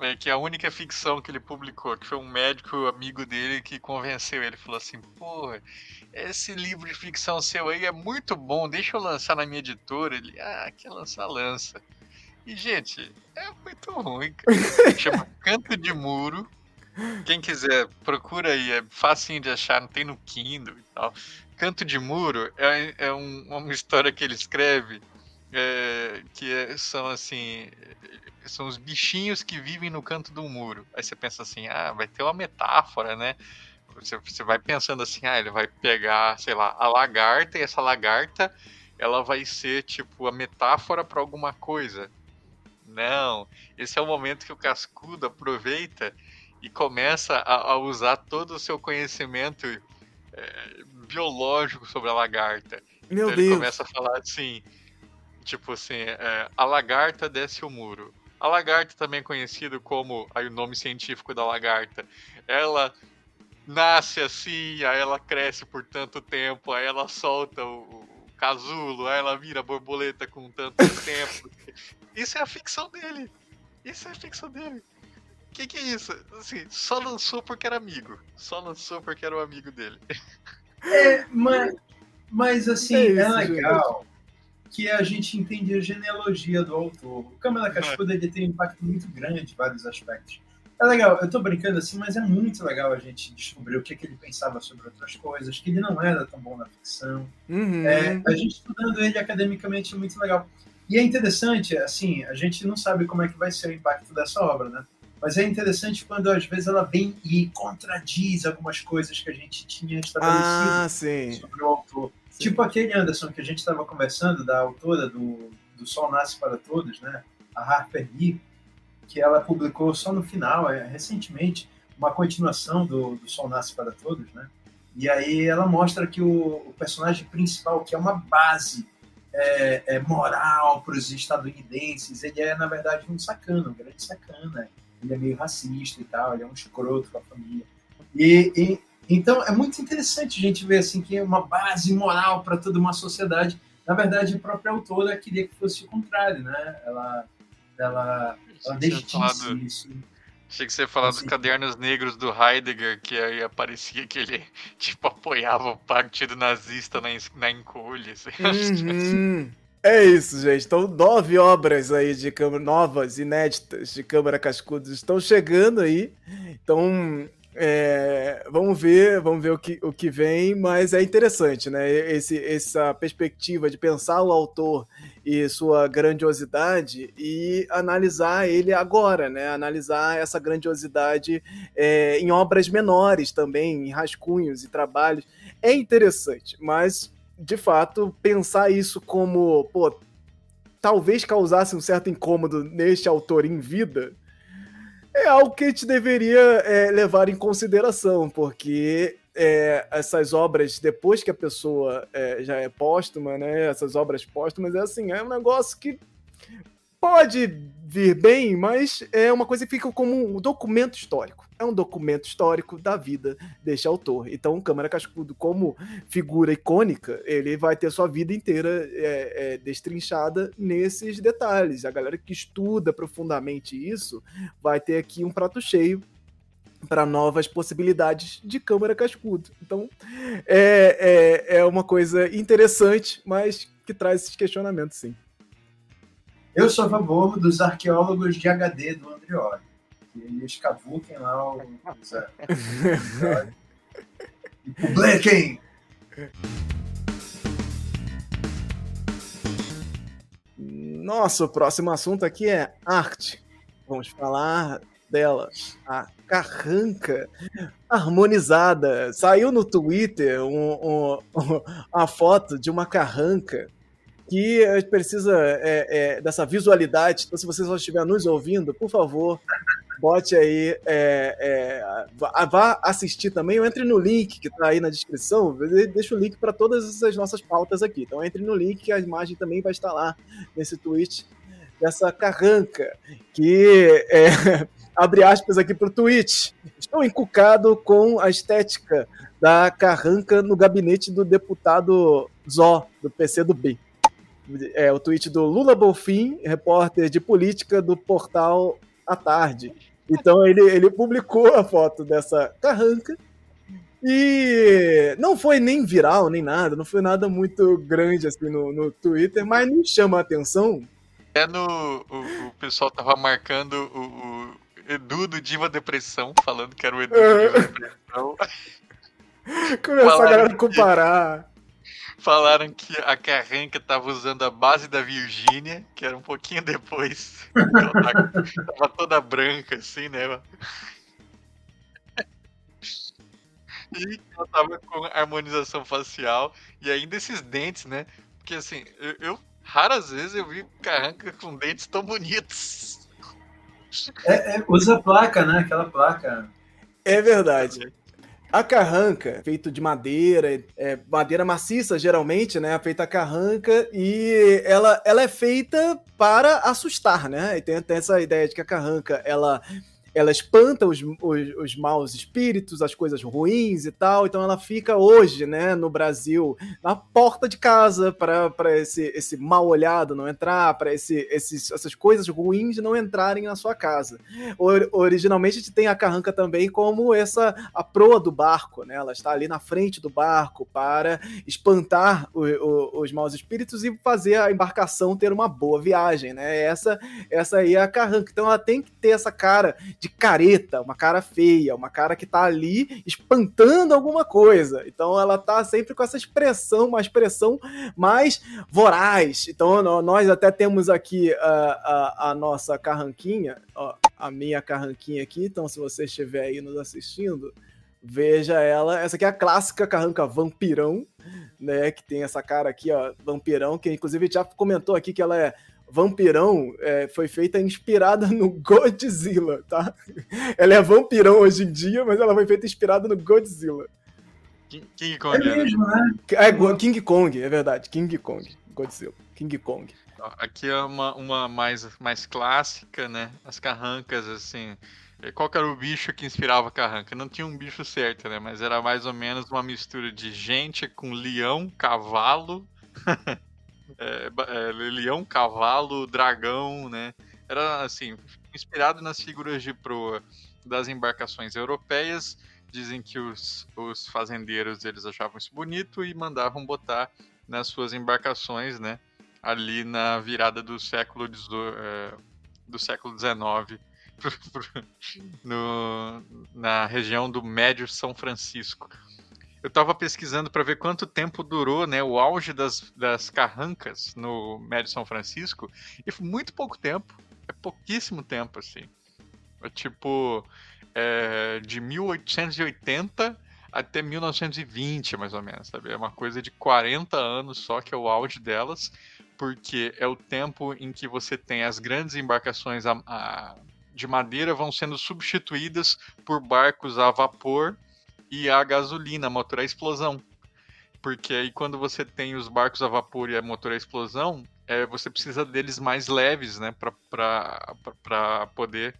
É, que é a única ficção que ele publicou, que foi um médico amigo dele que convenceu ele. Falou assim: pô, esse livro de ficção seu aí é muito bom, deixa eu lançar na minha editora. Ele, ah, quer lançar, lança. E, gente, é muito ruim. Chama Canto de Muro. Quem quiser, procura aí, é facinho de achar, não tem no Kindle e tal. Canto de Muro é, é um, uma história que ele escreve é, que é, são assim. São os bichinhos que vivem no canto do muro. Aí você pensa assim, ah, vai ter uma metáfora, né? Você, você vai pensando assim, ah, ele vai pegar, sei lá, a lagarta e essa lagarta ela vai ser tipo a metáfora para alguma coisa. Não, esse é o momento que o cascudo aproveita e começa a, a usar todo o seu conhecimento é, biológico sobre a lagarta. Meu então Deus. ele começa a falar assim, tipo assim, é, a lagarta desce o muro. A lagarta também é conhecida como, aí o nome científico da lagarta, ela nasce assim, aí ela cresce por tanto tempo, aí ela solta o, o casulo, aí ela vira borboleta com tanto tempo. Isso é a ficção dele. Isso é a ficção dele. O que, que é isso? Assim, só lançou porque era amigo. Só lançou porque era o amigo dele. É, mas, mas assim, É é, legal que a gente entende a genealogia do autor. O Câmara Cascuda ele tem um impacto muito grande em vários aspectos. É legal, eu tô brincando assim, mas é muito legal a gente descobrir o que, que ele pensava sobre outras coisas, que ele não era tão bom na ficção. Uhum. É, a gente estudando ele academicamente é muito legal. E é interessante, assim, a gente não sabe como é que vai ser o impacto dessa obra, né? Mas é interessante quando às vezes ela vem e contradiz algumas coisas que a gente tinha estabelecido Ah, sim. sobre o autor. Tipo aquele Anderson que a gente estava conversando, da autora do, do Sol Nasce para Todos, né? A Harper Lee, que ela publicou só no final, é, recentemente, uma continuação do, do Sol Nasce para Todos, né? E aí ela mostra que o, o personagem principal, que é uma base é, é moral para os estadunidenses, ele é, na verdade, um sacana, um grande sacana. Ele é meio racista e tal, ele é um escroto com a família. E, e então é muito interessante a gente ver assim que é uma base moral para toda uma sociedade. Na verdade, a própria autora queria que fosse o contrário, né? Ela, ela, ela isso. Achei que você ia falar dos cadernos negros do Heidegger, que aí aparecia que ele, tipo, apoiava o partido nazista na, na encolha. assim. Uhum. É isso, gente. Então, nove obras aí de câmara, novas, inéditas de Câmara Cascudos estão chegando aí. Então, é, vamos ver, vamos ver o que, o que vem, mas é interessante, né? Esse, essa perspectiva de pensar o autor e sua grandiosidade e analisar ele agora, né? Analisar essa grandiosidade é, em obras menores também, em rascunhos e trabalhos. É interessante, mas de fato, pensar isso como, pô, talvez causasse um certo incômodo neste autor em vida, é algo que a gente deveria é, levar em consideração, porque é, essas obras, depois que a pessoa é, já é póstuma, né, essas obras póstumas, é assim, é um negócio que pode vir bem, mas é uma coisa que fica como um documento histórico. É um documento histórico da vida deste autor. Então, Câmara Cascudo, como figura icônica, ele vai ter sua vida inteira é, é, destrinchada nesses detalhes. A galera que estuda profundamente isso vai ter aqui um prato cheio para novas possibilidades de Câmara Cascudo. Então, é, é, é uma coisa interessante, mas que traz esses questionamentos, sim. Eu sou a favor dos arqueólogos de HD do Andrioli. Que eles cavuquem lá o. os, e publiquem! Nosso próximo assunto aqui é arte. Vamos falar dela, a carranca harmonizada. Saiu no Twitter um, um, um, uma foto de uma carranca que precisa é, é, dessa visualidade. Então, se você só estiver nos ouvindo, por favor, bote aí, é, é, vá assistir também, ou entre no link que está aí na descrição, deixa o link para todas as nossas pautas aqui. Então entre no link que a imagem também vai estar lá nesse tweet dessa carranca, que é, abre aspas aqui para o tweet. Estou encucado com a estética da carranca no gabinete do deputado Zó, do PC do B é, o tweet do Lula Bolfin, repórter de política do portal à tarde. Então ele, ele publicou a foto dessa carranca e não foi nem viral, nem nada, não foi nada muito grande assim no, no Twitter, mas me chama a atenção. É no. O, o pessoal tava marcando o, o, Edu do Diva Depressão, falando que era o Edu do Diva Depressão. Começar a galera a comparar. Falaram que a Carranca tava usando a base da Virgínia, que era um pouquinho depois. Ela tava toda branca, assim, né? E ela tava com harmonização facial e ainda esses dentes, né? Porque assim, eu, eu raras vezes eu vi Carranca com dentes tão bonitos. É, é, usa placa, né? Aquela placa. É verdade. A carranca, feito de madeira, é, madeira maciça geralmente, né? Feita a carranca e ela, ela é feita para assustar, né? E tem, tem essa ideia de que a carranca ela ela espanta os, os, os, maus espíritos, as coisas ruins e tal. Então ela fica hoje, né, no Brasil, na porta de casa para esse, esse mal olhado não entrar, para esse, esses, essas coisas ruins não entrarem na sua casa. Or, originalmente a gente tem a carranca também como essa a proa do barco, né? Ela está ali na frente do barco para espantar o, o, os maus espíritos e fazer a embarcação ter uma boa viagem, né? Essa essa aí é a carranca. Então ela tem que ter essa cara de careta, uma cara feia, uma cara que tá ali espantando alguma coisa. Então ela tá sempre com essa expressão, uma expressão mais voraz. Então nós até temos aqui a, a, a nossa carranquinha, a minha carranquinha aqui. Então se você estiver aí nos assistindo, veja ela. Essa aqui é a clássica carranca vampirão, né? Que tem essa cara aqui, ó, vampirão, que inclusive já comentou aqui que ela é Vampirão é, foi feita inspirada no Godzilla, tá? Ela é vampirão hoje em dia, mas ela foi feita inspirada no Godzilla. King Kong. É né? mesmo, né? É, King Kong, é verdade. King Kong. Godzilla. King Kong. Aqui é uma, uma mais, mais clássica, né? As carrancas, assim. Qual era o bicho que inspirava a carranca? Não tinha um bicho certo, né? Mas era mais ou menos uma mistura de gente com leão, cavalo. é, é, leão, cavalo, dragão, né? Era assim, inspirado nas figuras de proa das embarcações europeias. Dizem que os, os fazendeiros eles achavam isso bonito e mandavam botar nas suas embarcações, né? Ali na virada do século é, do século XIX no, na região do Médio São Francisco eu estava pesquisando para ver quanto tempo durou né, o auge das, das carrancas no Médio São Francisco, e foi muito pouco tempo. É pouquíssimo tempo, assim. É tipo, é, de 1880 até 1920, mais ou menos, sabe? É uma coisa de 40 anos só que é o auge delas, porque é o tempo em que você tem as grandes embarcações a, a, de madeira vão sendo substituídas por barcos a vapor e a gasolina, a motor a explosão. Porque aí quando você tem os barcos a vapor e a motor a explosão, é, você precisa deles mais leves, né? Para poder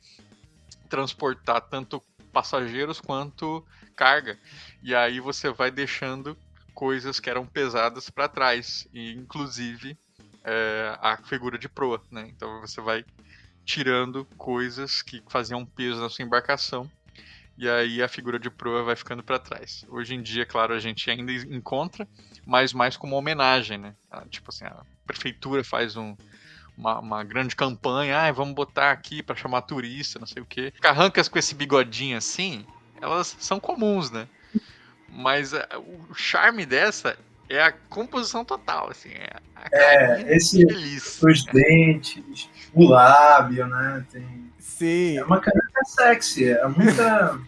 transportar tanto passageiros quanto carga. E aí você vai deixando coisas que eram pesadas para trás, e inclusive é, a figura de proa, né? Então você vai tirando coisas que faziam peso na sua embarcação e aí a figura de proa vai ficando para trás. Hoje em dia, claro, a gente ainda encontra, mas mais como homenagem, né? Ah, tipo assim, a prefeitura faz um, uma, uma, grande campanha, ah, vamos botar aqui para chamar turista, não sei o quê. Carrancas com esse bigodinho assim, elas são comuns, né? Mas uh, o charme dessa é a composição total, assim, é a é, esse, feliz. os dentes, o lábio, né? Tem Sim. É uma carranca sexy, é muita.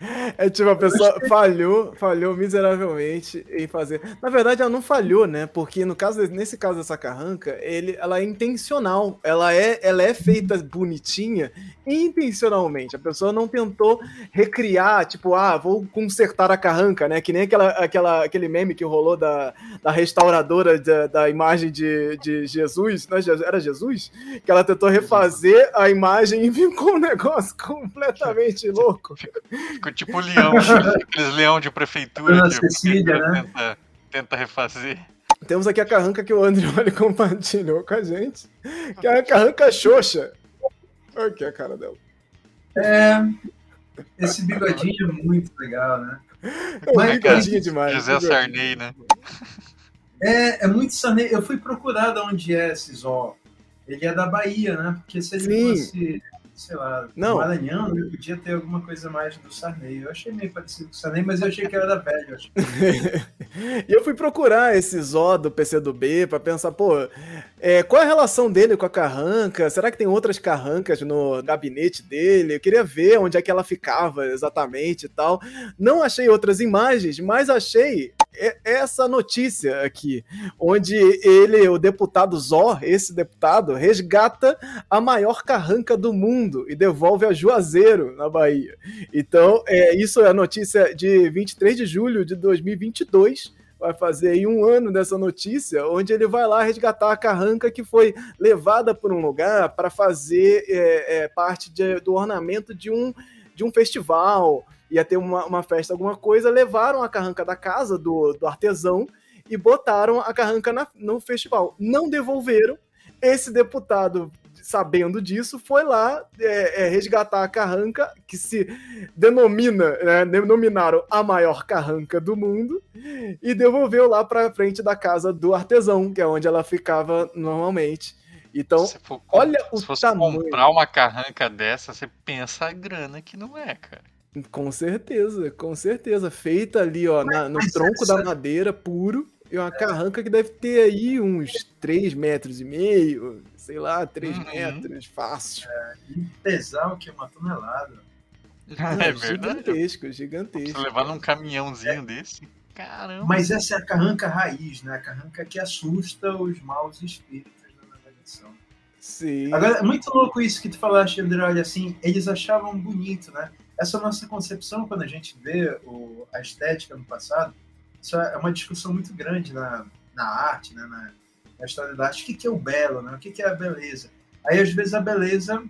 É tipo, a pessoa falhou, falhou miseravelmente em fazer. Na verdade, ela não falhou, né? Porque no caso, nesse caso dessa carranca, ele, ela é intencional. Ela é, ela é feita bonitinha intencionalmente. A pessoa não tentou recriar, tipo, ah, vou consertar a carranca, né? Que nem aquela, aquela, aquele meme que rolou da, da restauradora da, da imagem de, de Jesus. Não, é era Jesus? Que ela tentou refazer a imagem e ficou um negócio completamente louco. Tipo leão, aqueles leão de prefeitura Ana que Cecília, né? tenta, tenta refazer. Temos aqui a carranca que o André compartilhou com a gente, que é a carranca xoxa. Olha aqui a cara dela. É. Esse bigodinho é muito legal, né? É Mas- bigodinho demais. José bigodinho. Sarney, né? É, é muito Sarney. Eu fui procurar de onde é esse Zó. Ele é da Bahia, né? Porque se ele Sim. fosse, sei lá, Não. maranhão, ele podia ter alguma coisa mais do Sarney. Eu achei meio parecido com o Sarney, mas eu achei que era da velha. eu achei. E eu fui procurar esse Zó do PC do B pra pensar, pô, é, qual é a relação dele com a carranca? Será que tem outras carrancas no gabinete dele? Eu queria ver onde é que ela ficava exatamente e tal. Não achei outras imagens, mas achei essa notícia aqui, onde ele, o deputado Zó, esse deputado, resgata a maior carranca do mundo e devolve a Juazeiro, na Bahia. Então, é, isso é a notícia de 23 de julho de 2022. Vai fazer aí um ano dessa notícia, onde ele vai lá resgatar a carranca que foi levada por um lugar para fazer é, é, parte de- do ornamento de um, de um festival. Ia ter uma, uma festa, alguma coisa. Levaram a carranca da casa do, do artesão e botaram a carranca na- no festival. Não devolveram. Esse deputado, sabendo disso, foi lá é, é, resgatar a carranca, que se denomina, né, denominaram a maior carranca do mundo, e devolveu lá para frente da casa do artesão, que é onde ela ficava normalmente. Então, se for, olha o se fosse tamanho. comprar uma carranca dessa, você pensa a grana que não é, cara. Com certeza, com certeza, feita ali, ó, na- no mas tronco essa- da madeira puro, e uma carranca que deve ter aí uns 3 metros e meio, sei lá, 3 Uhum. metros, fácil. E pesar o que? Uma tonelada. É verdade. Gigantesco, gigantesco. levar num caminhãozinho desse, caramba. Mas essa é a carranca raiz, né? A carranca que assusta os maus espíritos da navegação. Sim. Agora, é muito louco isso que tu falaste, André. Olha, assim, eles achavam bonito, né? Essa nossa concepção, quando a gente vê o- a estética no passado, isso é uma discussão muito grande na, na arte, né? Na, na história da arte. O que, que é o belo, né? O que, que é a beleza? Aí, às vezes, a beleza,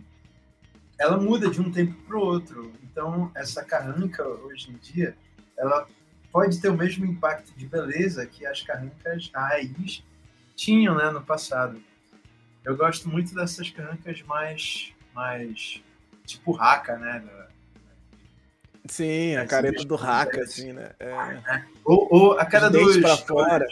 ela muda de um tempo para o outro. Então, essa carranca, hoje em dia, ela pode ter o mesmo impacto de beleza que as carrancas raiz tinham, né, no passado. Eu gosto muito dessas carrancas mais, mais tipo raca, né? Sim, a Esse careta do raca, parece. assim, né? É. Ou, ou a cara dos pra fora.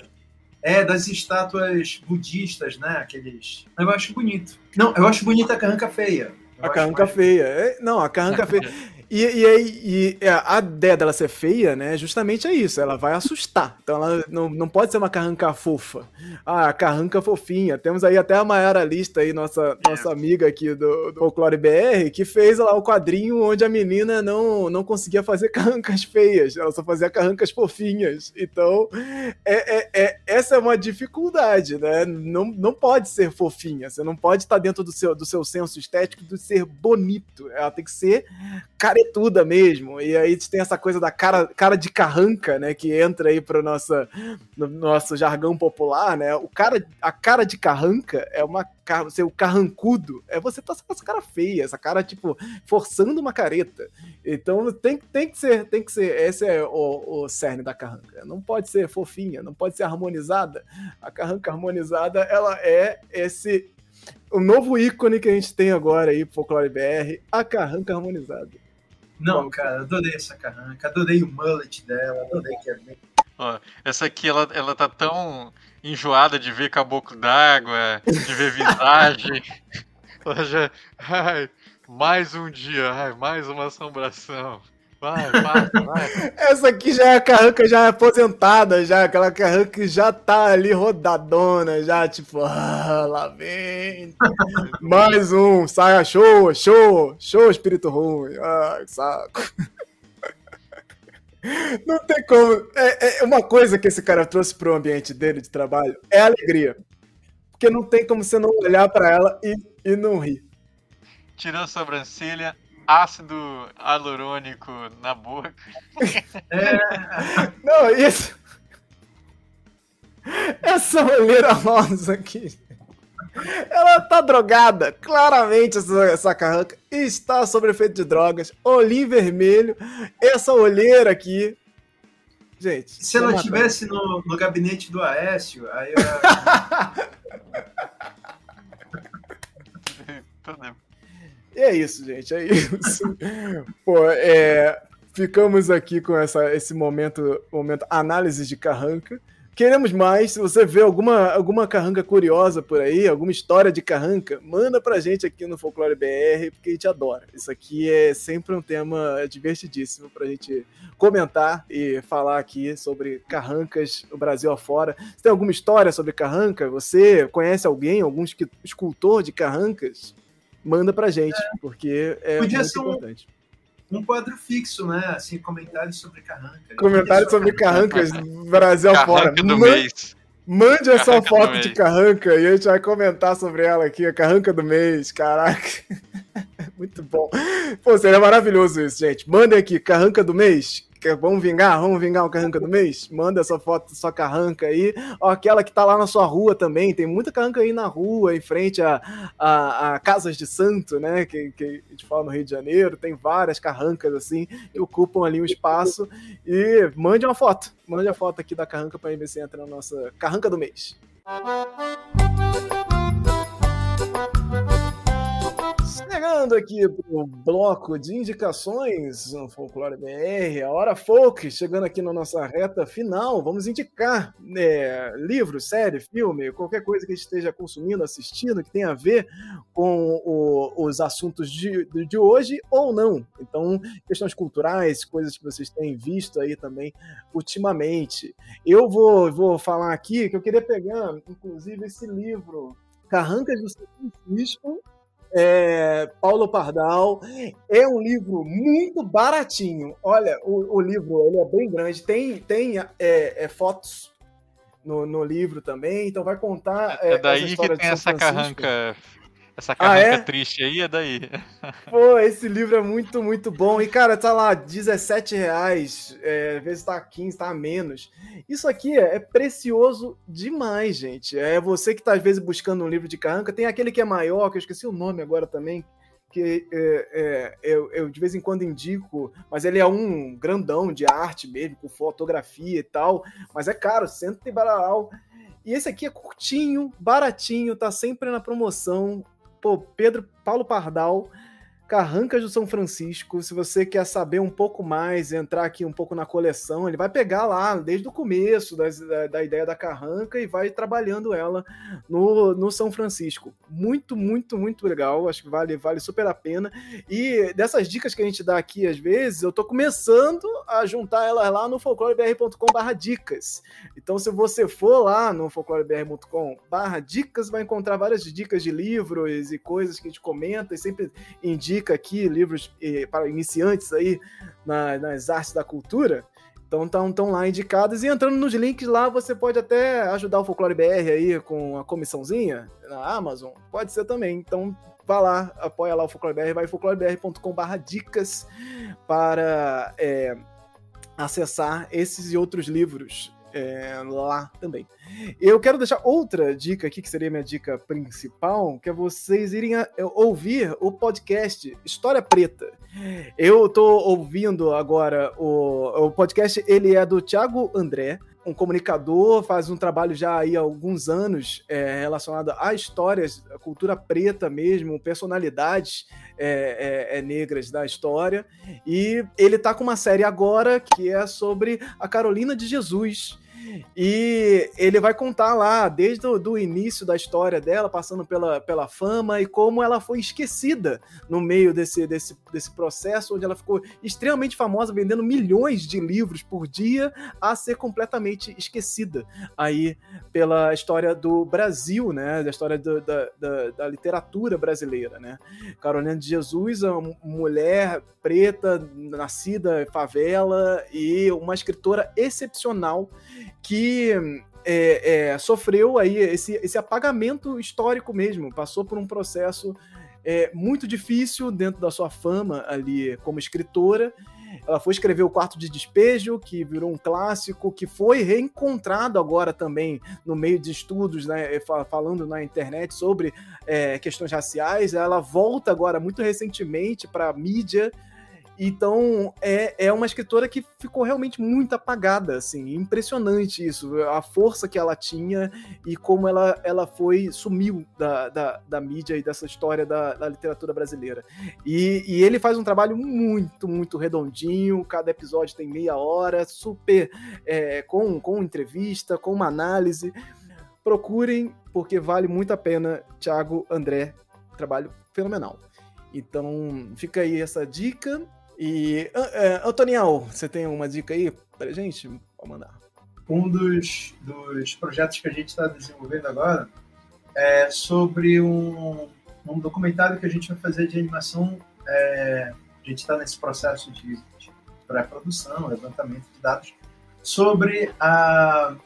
é das estátuas budistas, né? Aqueles. Eu acho bonito. Não, eu acho bonita a carranca feia. Eu A carranca mais- feia. É, não, a carranca feia. E, e, e é, a ideia dela ser feia, né, justamente é isso, ela vai assustar. Então ela não, não pode ser uma carranca fofa. Ah, a carranca fofinha. Temos aí até a Mayara Lista aí, nossa, nossa amiga aqui do, do Folclore BR, que fez lá o quadrinho onde a menina não, não conseguia fazer carrancas feias, ela só fazia carrancas fofinhas. Então, é, é- é- essa é uma dificuldade, né? Não, não pode ser fofinha, você não pode estar dentro do seu, do seu senso estético de ser bonito. Ela tem que ser caretuda mesmo. E aí tem essa coisa da cara, cara de carranca, né? Que entra aí pro nosso, no nosso jargão popular, né? O cara, a cara de carranca é uma ser o carrancudo, é você tá com essa cara feia, essa cara, tipo, forçando uma careta. Então tem, tem que ser, tem que ser, esse é o, o cerne da carranca. Não pode ser fofinha, não pode ser harmonizada. A carranca harmonizada, ela é esse o novo ícone que a gente tem agora aí Folclore BR, a carranca harmonizada. Não, cara, adorei essa carranca, adorei o mullet dela, adorei que é bem. Ó, essa aqui, ela, ela tá tão enjoada de ver caboclo d'água, de ver visagem. ela já. Ai, mais um dia, ai, mais uma assombração. Vai, vai, vai. Essa aqui já é a carranca já aposentada, já, aquela carranca que já tá ali rodadona, já, tipo, ah, lá vem. Mais um, saia, show, show, show, espírito ruim. Ai, saco. Não tem como. É, é uma coisa que esse cara trouxe pro ambiente dele de trabalho é alegria. Porque não tem como você não olhar para ela e, e não rir. Tirou a sobrancelha, ácido hialurônico na boca. Não, isso. Essa olheira rosa aqui. Ela tá drogada. Claramente, essa, essa carranca está sob efeito de drogas. Olhinho vermelho. Essa olheira aqui. Gente. Se ela estivesse no, no gabinete do Aécio, aí eu... E é isso, gente, é isso. Pô, é, ficamos aqui com essa, esse momento, momento análise de carranca. Queremos mais. Se você vê alguma, alguma carranca curiosa por aí, alguma história de carranca, manda pra gente aqui no Folclore BR, porque a gente adora. Isso aqui é sempre um tema divertidíssimo pra gente comentar e falar aqui sobre carrancas no Brasil afora. Se tem alguma história sobre carranca, você conhece alguém, algum escultor de carrancas? Manda pra gente, porque é Podia muito ser um- importante. um quadro fixo, né? Assim, comentários sobre carranca. Comentários sobre carrancas Brasil afora. Carranca do Man- mês. Mande a sua Carranca do foto mês. de carranca e a gente vai comentar sobre ela aqui, a carranca do mês, caraca. Muito bom. Pô, seria maravilhoso isso, gente. Mandem aqui, carranca do mês. Vamos vingar? Vamos vingar o carranca do mês? Manda essa foto sua carranca aí. Ó, aquela que tá lá na sua rua também. Tem muita carranca aí na rua, em frente a, a, a Casas de Santo, né? Que, que a gente fala no Rio de Janeiro. Tem várias carrancas assim, que ocupam ali um espaço. E mande uma foto. Mande a foto aqui da carranca pra ver se entra na nossa carranca do mês. Chegando aqui pro bloco de indicações no Folclore BR, a hora folk, chegando aqui na nossa reta final, vamos indicar né, livro, série, filme, qualquer coisa que a gente esteja consumindo, assistindo, que tenha a ver com o- os assuntos de, de hoje ou não. Então, questões culturais, coisas que vocês têm visto aí também ultimamente. Eu vou, vou falar aqui que eu queria pegar, inclusive, esse livro, Carrancas do São Francisco, é, Paulo Pardal. É um livro muito baratinho. Olha, o, o livro ele é bem grande, tem, tem é, é, fotos no, no livro também, então vai contar. É daí que tem essa Francisco. carranca. Essa Ah, carranca é? triste aí, é daí. Pô, esse livro é muito, muito bom. E, cara, tá lá, 17 reais. É, às vezes tá 15, tá a menos. Isso aqui é, é precioso demais, gente. É você que tá, às vezes, buscando um livro de carranca. Tem aquele que é maior, que eu esqueci o nome agora também. Que é, é, eu, eu de vez em quando indico, mas ele é um grandão de arte mesmo, com fotografia e tal. Mas é caro, cento e baralau. E esse aqui é curtinho, baratinho, tá sempre na promoção. Pô, Pedro Paulo Pardal, Carrancas do São Francisco. Se você quer saber um pouco mais, entrar aqui um pouco na coleção, ele vai pegar lá desde o começo das- da, da ideia da carranca e vai trabalhando ela no, no São Francisco. Muito, muito, muito legal. Acho que vale, vale super a pena. E dessas dicas que a gente dá aqui, às vezes, eu tô começando a juntar elas lá no folclorebr.com/barra dicas. Então, se você for lá no folclorebr.com/barra dicas, vai encontrar várias dicas de livros e coisas que a gente comenta e sempre indica aqui livros eh, para iniciantes aí na- nas artes da cultura. Então estão tão lá indicadas e entrando nos links lá você pode até ajudar o Folclore BR aí com a comissãozinha na Amazon, pode ser também. Então vá lá, apoia lá o Folclore BR, vai folclorebr.com/barra dicas para é, acessar esses e outros livros é, lá também. Eu quero deixar outra dica aqui, que seria minha dica principal, que é vocês irem a- ouvir o podcast História Preta. Eu tô ouvindo agora o, o podcast, ele é do Thiago André, um comunicador, faz um trabalho já aí há alguns anos é, relacionado a histórias, a cultura preta mesmo, personalidades é, é, é, negras da história. E ele tá com uma série agora que é sobre a Carolina de Jesus. E ele vai contar lá, desde o início da história dela, passando pela, pela fama e como ela foi esquecida no meio desse, desse, desse processo, onde ela ficou extremamente famosa, vendendo milhões de livros por dia, a ser completamente esquecida aí pela história do Brasil, né? Da história do, da, da, da, literatura brasileira, né? Carolina de Jesus, uma mulher preta, nascida em favela e uma escritora excepcional que é, é, sofreu aí esse, esse apagamento histórico mesmo, passou por um processo é, muito difícil dentro da sua fama ali como escritora. Ela foi escrever O Quarto de Despejo, que virou um clássico, que foi reencontrado agora também no meio de estudos, né, falando na internet sobre é, questões raciais. Ela volta agora muito recentemente para a mídia então, é, é uma escritora que ficou realmente muito apagada, assim, impressionante isso, a força que ela tinha e como ela, ela foi, sumiu da, da, da mídia e dessa história da, da literatura brasileira. E, e, ele faz um trabalho muito, muito redondinho, cada episódio tem meia hora, super, é, com, com entrevista, com uma análise. Procurem, porque vale muito a pena, Thiago André, trabalho fenomenal. Então, fica aí essa dica. E, uh, Antoniel, você tem uma dica aí pra gente? Pode mandar. Um dos, dos projetos que a gente está desenvolvendo agora é sobre um, um documentário que a gente vai fazer de animação. É, a gente está nesse processo de, de pré-produção, levantamento de dados, sobre a,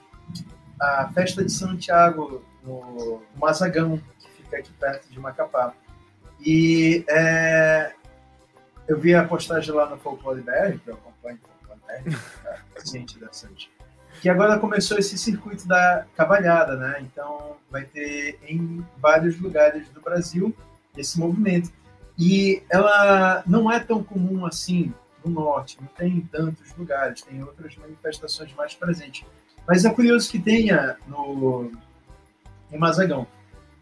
a festa de Santiago no, no Mazagão, que fica aqui perto de Macapá. E é, eu vi a postagem lá no Folclore BR, que eu acompanho o Folclore BR, ciente dessas. Que agora começou esse circuito da cavalhada, né? Então vai ter em vários lugares do Brasil esse movimento. E ela não é tão comum assim no norte, não tem tantos lugares, tem outras manifestações mais presentes. Mas é curioso que tenha no, em Mazagão.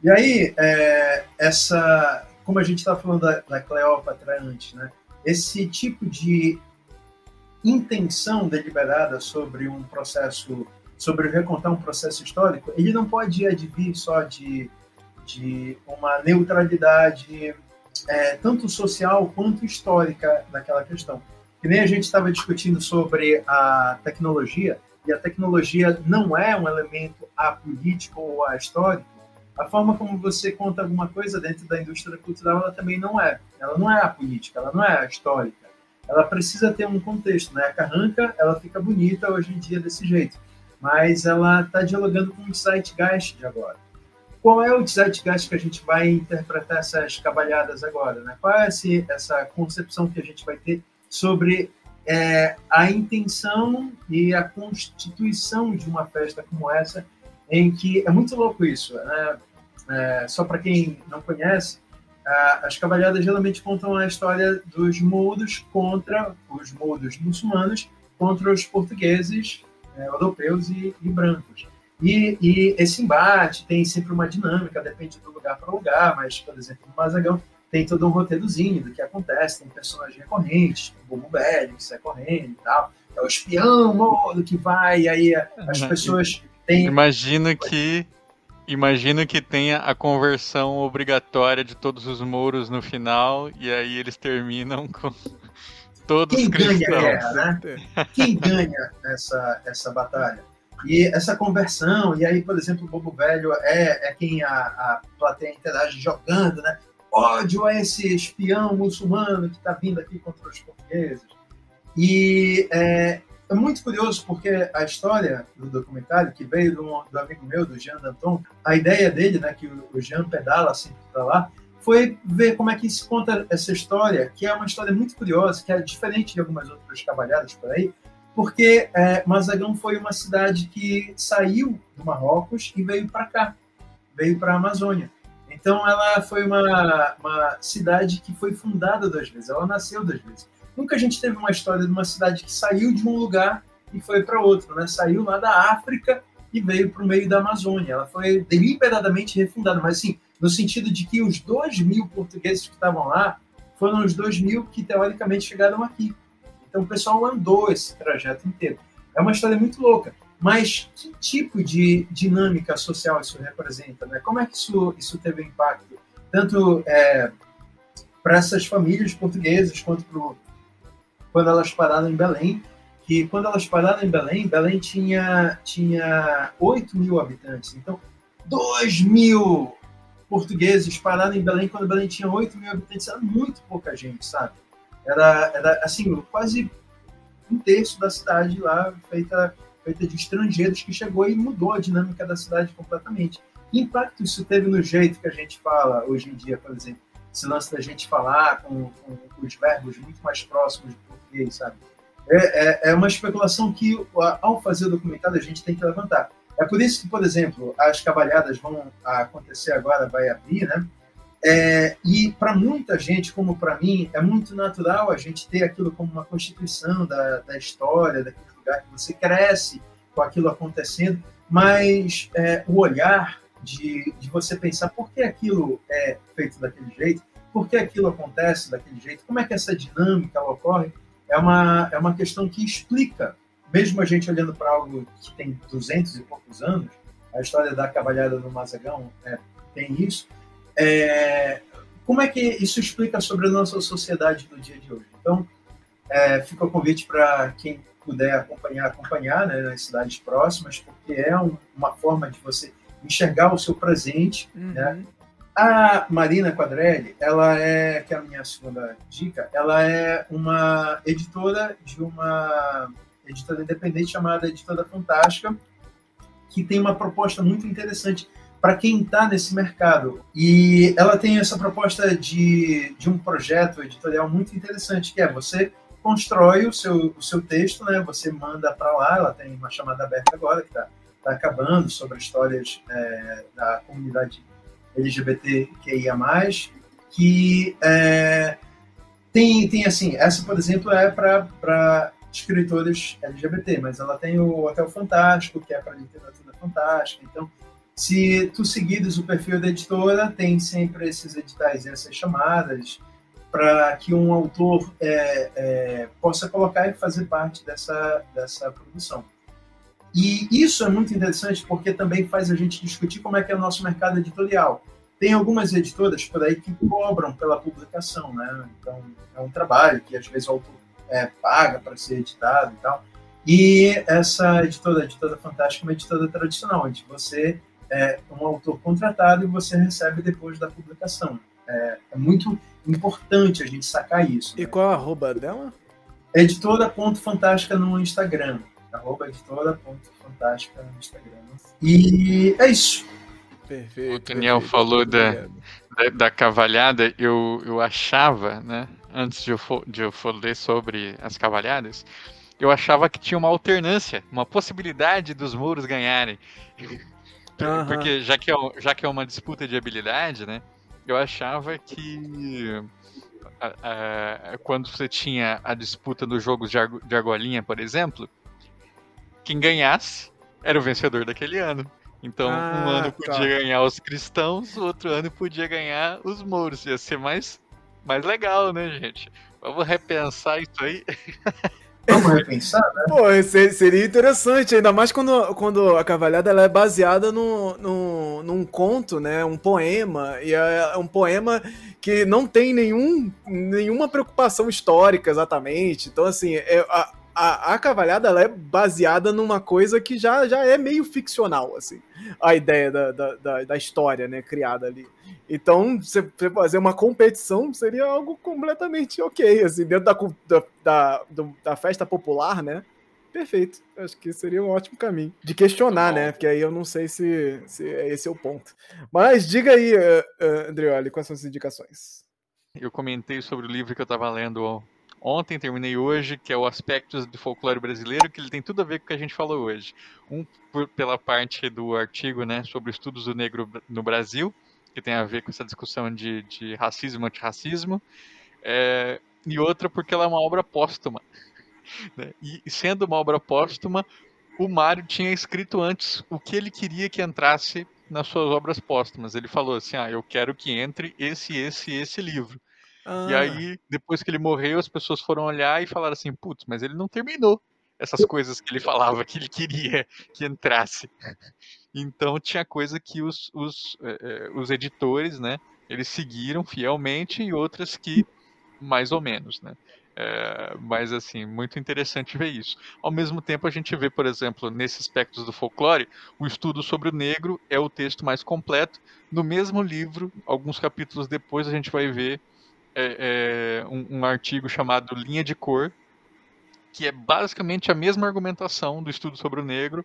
E aí, é, essa como a gente está falando da, da Cleópatra antes, né? Esse tipo de intenção deliberada sobre um processo, sobre recontar um processo histórico, ele não pode advir só de, de uma neutralidade é, tanto social quanto histórica daquela questão. Que nem a gente estava discutindo sobre a tecnologia, e a tecnologia não é um elemento apolítico ou ahistórico, a forma como você conta alguma coisa dentro da indústria cultural, ela também não é. Ela não é a política, ela não é a histórica. Ela precisa ter um contexto, né? A carranca, ela fica bonita hoje em dia desse jeito, mas ela está dialogando com o zeitgeist de agora. Qual é o zeitgeist que a gente vai interpretar essas cabalhadas agora, né? Qual é esse, essa concepção que a gente vai ter sobre é, a intenção e a constituição de uma festa como essa em que é muito louco isso. Né? É, só para quem não conhece, as cavalhadas geralmente contam a história dos mudos contra os mudos muçulmanos contra os portugueses, é, europeus e, e brancos. E, e, esse embate tem sempre uma dinâmica, depende do lugar para lugar, mas, por exemplo, no Mazagão tem todo um roteirozinho do que acontece, tem personagens recorrentes, o Bobo Velho que sai correndo e tal, é o espião modo que vai, e aí as pessoas tem... Imagino que imagino que tenha a conversão obrigatória de todos os muros no final e aí eles terminam com todos Quem cristãos. ganha a guerra, né? Quem ganha essa, essa batalha? E essa conversão, e aí, por exemplo, o Bobo Velho é, é quem a, a plateia interage jogando, né? Ódio a esse espião muçulmano que está vindo aqui contra os portugueses. E é, é muito curioso porque a história do documentário, que veio do, do amigo meu, do Jean Danton, a ideia dele, né, que o, Jean pedala sempre para lá, foi ver como é que se conta essa história, que é uma história muito curiosa, que é diferente de algumas outras trabalhadas por aí, porque é, Mazagão foi uma cidade que saiu do Marrocos e veio para cá, veio para a Amazônia. Então ela foi uma, uma cidade que foi fundada duas vezes, ela nasceu duas vezes. Nunca a gente teve uma história de uma cidade que saiu de um lugar e foi para outro, né? Saiu lá da África e veio para o meio da Amazônia. Ela foi deliberadamente refundada, mas assim, no sentido de que os dois mil portugueses que estavam lá foram os dois mil que teoricamente chegaram aqui. Então o pessoal andou esse trajeto inteiro. É uma história muito louca. mas que tipo de dinâmica social isso representa? Né? Como é que isso, isso teve impacto, tanto é, para essas famílias portuguesas, quanto quando elas pararam em Belém, que quando elas pararam em Belém, Belém tinha, tinha 8 mil habitantes. Então, 2 mil portugueses pararam em Belém quando Belém tinha 8 mil habitantes. Era muito pouca gente, sabe? Era, era assim, quase um terço da cidade lá feita, feita de estrangeiros que chegou e mudou a dinâmica da cidade completamente. Que impacto isso teve no jeito que a gente fala hoje em dia, por exemplo? Esse lance da gente falar com, com os verbos muito mais próximos português, sabe? É, é, é uma especulação que, ao fazer o documentário, a gente tem que levantar. É por isso que, por exemplo, as cavalhadas vão acontecer agora, vai abrir, né? É, e para muita gente, como para mim, é muito natural a gente ter aquilo como uma constituição da, da história, daquele lugar que você cresce com aquilo acontecendo, mas é, o olhar de, de você pensar por que aquilo é feito daquele jeito, por que aquilo acontece daquele jeito, como é que essa dinâmica ocorre, é uma, é uma questão que explica, mesmo a gente olhando para algo que tem 200 e poucos anos, a história da cavalhada no Mazagão é, tem isso, é, como é que isso explica sobre a nossa sociedade do dia de hoje? Então, é, fica o convite para quem puder acompanhar, acompanhar né, nas cidades próximas, porque é um, uma forma de você enxergar o seu presente. Uhum. Né? A Marina Quadrelli, ela é, que é a minha segunda dica, ela é uma editora de uma editora independente chamada Editora Fantástica, que tem uma proposta muito interessante para quem está nesse mercado. E ela tem essa proposta de, de um projeto editorial muito interessante, que é você constrói o seu, o seu texto, né? você manda para lá, ela tem uma chamada aberta agora, que está tá acabando, sobre histórias é, da comunidade LGBTQIA+, que é, tem, tem assim, essa, por exemplo, é para escritores LGBT, mas ela tem o Hotel Fantástico, que é para literatura fantástica, então se tu seguires o perfil da editora, tem sempre esses editais e essas chamadas para que um autor é, é, possa colocar e fazer parte dessa, dessa produção. E isso é muito interessante porque também faz a gente discutir como é que é o nosso mercado editorial. Tem algumas editoras por aí que cobram pela publicação, né? Então, é um trabalho que às vezes o autor é, paga para ser editado e tal. E essa editora, a Editora Fantástica, é uma editora tradicional, onde você é um autor contratado e você recebe depois da publicação. É, é muito importante a gente sacar isso. E né? qual é a arroba dela? Editora.fantástica no Instagram. Arroba editora.fantástica no Instagram. E é isso. Perfeito. O Daniel perfeito, falou da, da, da, cavalhada, eu, eu achava, né, antes de eu, for, de eu for ler sobre as cavalhadas, eu achava que tinha uma alternância, uma possibilidade dos muros ganharem. Uhum. Porque já que, é, já que é uma disputa de habilidade, né? Eu achava que a, a, quando você tinha a disputa dos jogos de, argo, de argolinha, por exemplo, quem ganhasse era o vencedor daquele ano. Então, ah, um ano podia tá. ganhar os cristãos, o outro ano podia ganhar os mouros. Ia ser mais, mais legal, né, gente? Vamos repensar isso aí. Vamos repensar, né? Pô, seria interessante, ainda mais quando, quando a Cavalhada ela é baseada no, no, num conto, né? Um poema, e é, é um poema que não tem nenhum, nenhuma preocupação histórica exatamente. Então, assim, é, a, a, a Cavalhada ela é baseada numa coisa que já, já é meio ficcional, assim, a ideia da, da, da, da história, né, criada ali. Então, você fazer uma competição seria algo completamente ok, assim, dentro da, da, da, da festa popular, né? Perfeito. Acho que seria um ótimo caminho. De questionar, né? Porque aí eu não sei se, se esse é o ponto. Mas diga aí, uh, uh, Andreoli, quais são as indicações? Eu comentei sobre o livro que eu estava lendo ontem, terminei hoje, que é o Aspectos do Folclore Brasileiro, que ele tem tudo a ver com o que a gente falou hoje. Um por, pela parte do artigo né, sobre estudos do negro no Brasil, que tem a ver com essa discussão de, de racismo e antirracismo, é, e outra porque ela é uma obra póstuma. Né? E sendo uma obra póstuma, o Mário tinha escrito antes o que ele queria que entrasse nas suas obras póstumas. Ele falou assim: ah, eu quero que entre esse, esse esse livro. Ah. E aí, depois que ele morreu, as pessoas foram olhar e falaram assim: putz, mas ele não terminou. essas coisas que ele falava que ele queria que entrasse. Então tinha coisa que os, os, eh, os editores, né, eles seguiram fielmente e outras que mais ou menos, né. É, mas assim, muito interessante ver isso. Ao mesmo tempo, a gente vê, por exemplo, nesses aspectos do folclore, o estudo sobre o negro é o texto mais completo. No mesmo livro, alguns capítulos depois, a gente vai ver é, é, um, um artigo chamado Linha de Cor, que é basicamente a mesma argumentação do estudo sobre o negro,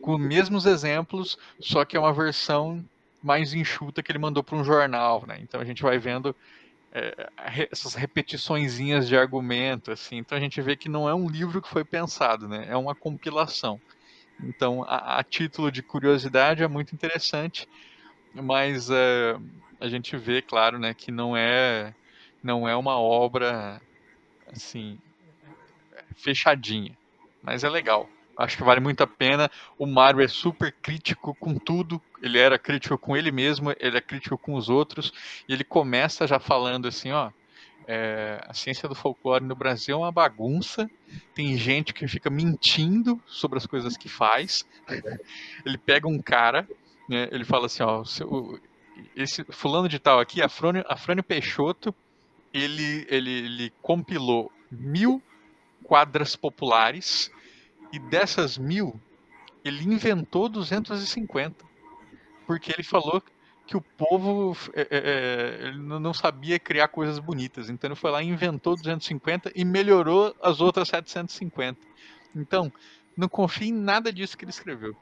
com os mesmos exemplos, só que é uma versão mais enxuta que ele mandou para um jornal, né? Então a gente vai vendo é, essas repetiçõezinhas de argumento, assim. Então a gente vê que não é um livro que foi pensado, né? É uma compilação. Então, a, a título de curiosidade é muito interessante, mas é, a gente vê, claro, né, que não é não é uma obra assim fechadinha, mas é legal. Acho que vale muito a pena. O Mario é super crítico com tudo. Ele era crítico com ele mesmo, ele é crítico com os outros. E ele começa já falando assim, ó. É, a ciência do folclore no Brasil é uma bagunça. Tem gente que fica mentindo sobre as coisas que faz. Ele pega um cara, né, ele fala assim, ó, esse fulano de tal aqui, Afrônio, Afrônio Peixoto, ele, ele, ele compilou mil quadras populares e dessas mil, ele inventou 250. Porque ele falou que o povo é, é, é não sabia criar coisas bonitas. Então ele foi lá e inventou 250 e melhorou as outras 750. Então, não confie em nada disso que ele escreveu.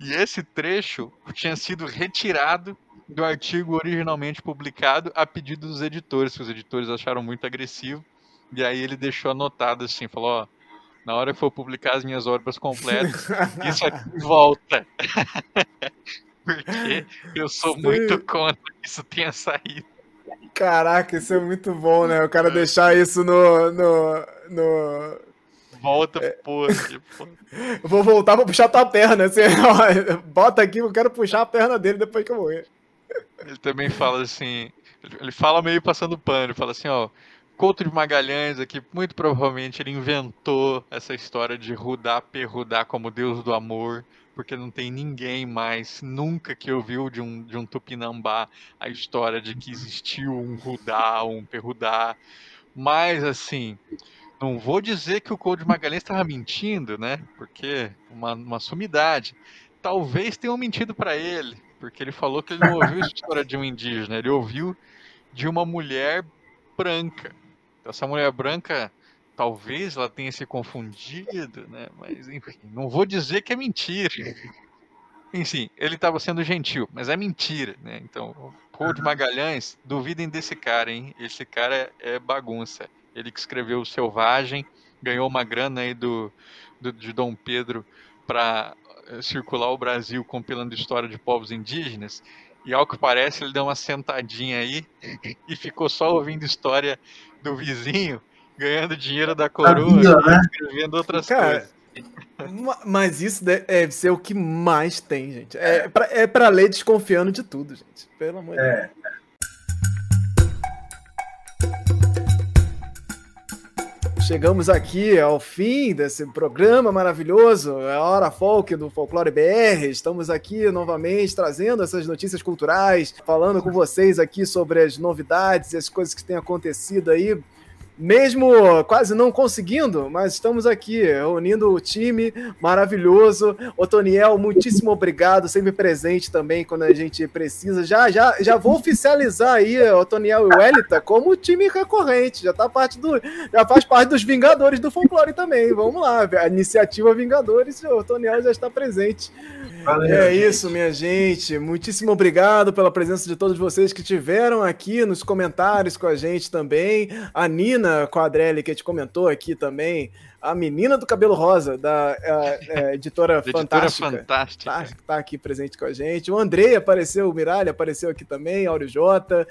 E esse trecho tinha sido retirado do artigo originalmente publicado a pedido dos editores, que os editores acharam muito agressivo. E aí ele deixou anotado assim, falou, ó, na hora que for publicar as minhas obras completas, isso aqui volta. Porque eu sou Sim. muito contra que isso tenha saído. Caraca, isso é muito bom, né? O cara é. deixar isso no. no, no... Volta é... post. Vou voltar pra puxar tua perna. Assim, ó, bota aqui, eu quero puxar a perna dele depois que eu morrer. Ele também fala assim. Ele fala meio passando pano, ele fala assim, ó. Couto de Magalhães aqui, muito provavelmente ele inventou essa história de Rudá perrudá como deus do amor, porque não tem ninguém mais, nunca que ouviu de um, de um Tupinambá a história de que existiu um Rudá, um Perrudá. Mas, assim, não vou dizer que o Couto de Magalhães estava mentindo, né? Porque uma, uma sumidade. Talvez tenham mentido para ele, porque ele falou que ele não ouviu a história de um indígena, ele ouviu de uma mulher branca. Então, essa mulher branca, talvez ela tenha se confundido, né? Mas, enfim, não vou dizer que é mentira. Enfim, ele estava sendo gentil, mas é mentira, né? Então, Paul de Magalhães, duvidem desse cara, hein? Esse cara é bagunça. Ele que escreveu o Selvagem, ganhou uma grana aí do, do de Dom Pedro para eh, circular o Brasil compilando história de povos indígenas. E ao que parece, ele deu uma sentadinha aí e ficou só ouvindo história do vizinho, ganhando dinheiro da coroa vida, né? escrevendo outras Cara, coisas. Mas isso deve ser o que mais tem, gente. É, pra, é pra ler desconfiando de tudo, gente. Pelo amor de é. Deus. Chegamos aqui ao fim desse programa maravilhoso, a Hora Folk do Folclore BR. Estamos aqui novamente trazendo essas notícias culturais, falando com vocês aqui sobre as novidades as coisas que têm acontecido aí mesmo quase não conseguindo, mas estamos aqui reunindo o time maravilhoso. Otoniel, muitíssimo obrigado, sempre presente também quando a gente precisa. Já já, já vou oficializar aí Otoniel e Welita como time recorrente, já tá parte do já faz parte dos Vingadores do Folclore também. Vamos lá, a iniciativa Vingadores, o Otoniel já está presente. Valeu, é isso, minha gente. Muitíssimo obrigado pela presença de todos vocês que tiveram aqui nos comentários com a gente também. A Nina Quadrelli, que gente comentou aqui também a menina do cabelo rosa, da a, a editora, Fantástica. Fantástica. Tá, tá, aqui presente com a gente. O Andrei apareceu, o Miralha apareceu aqui também, Áureo Jota,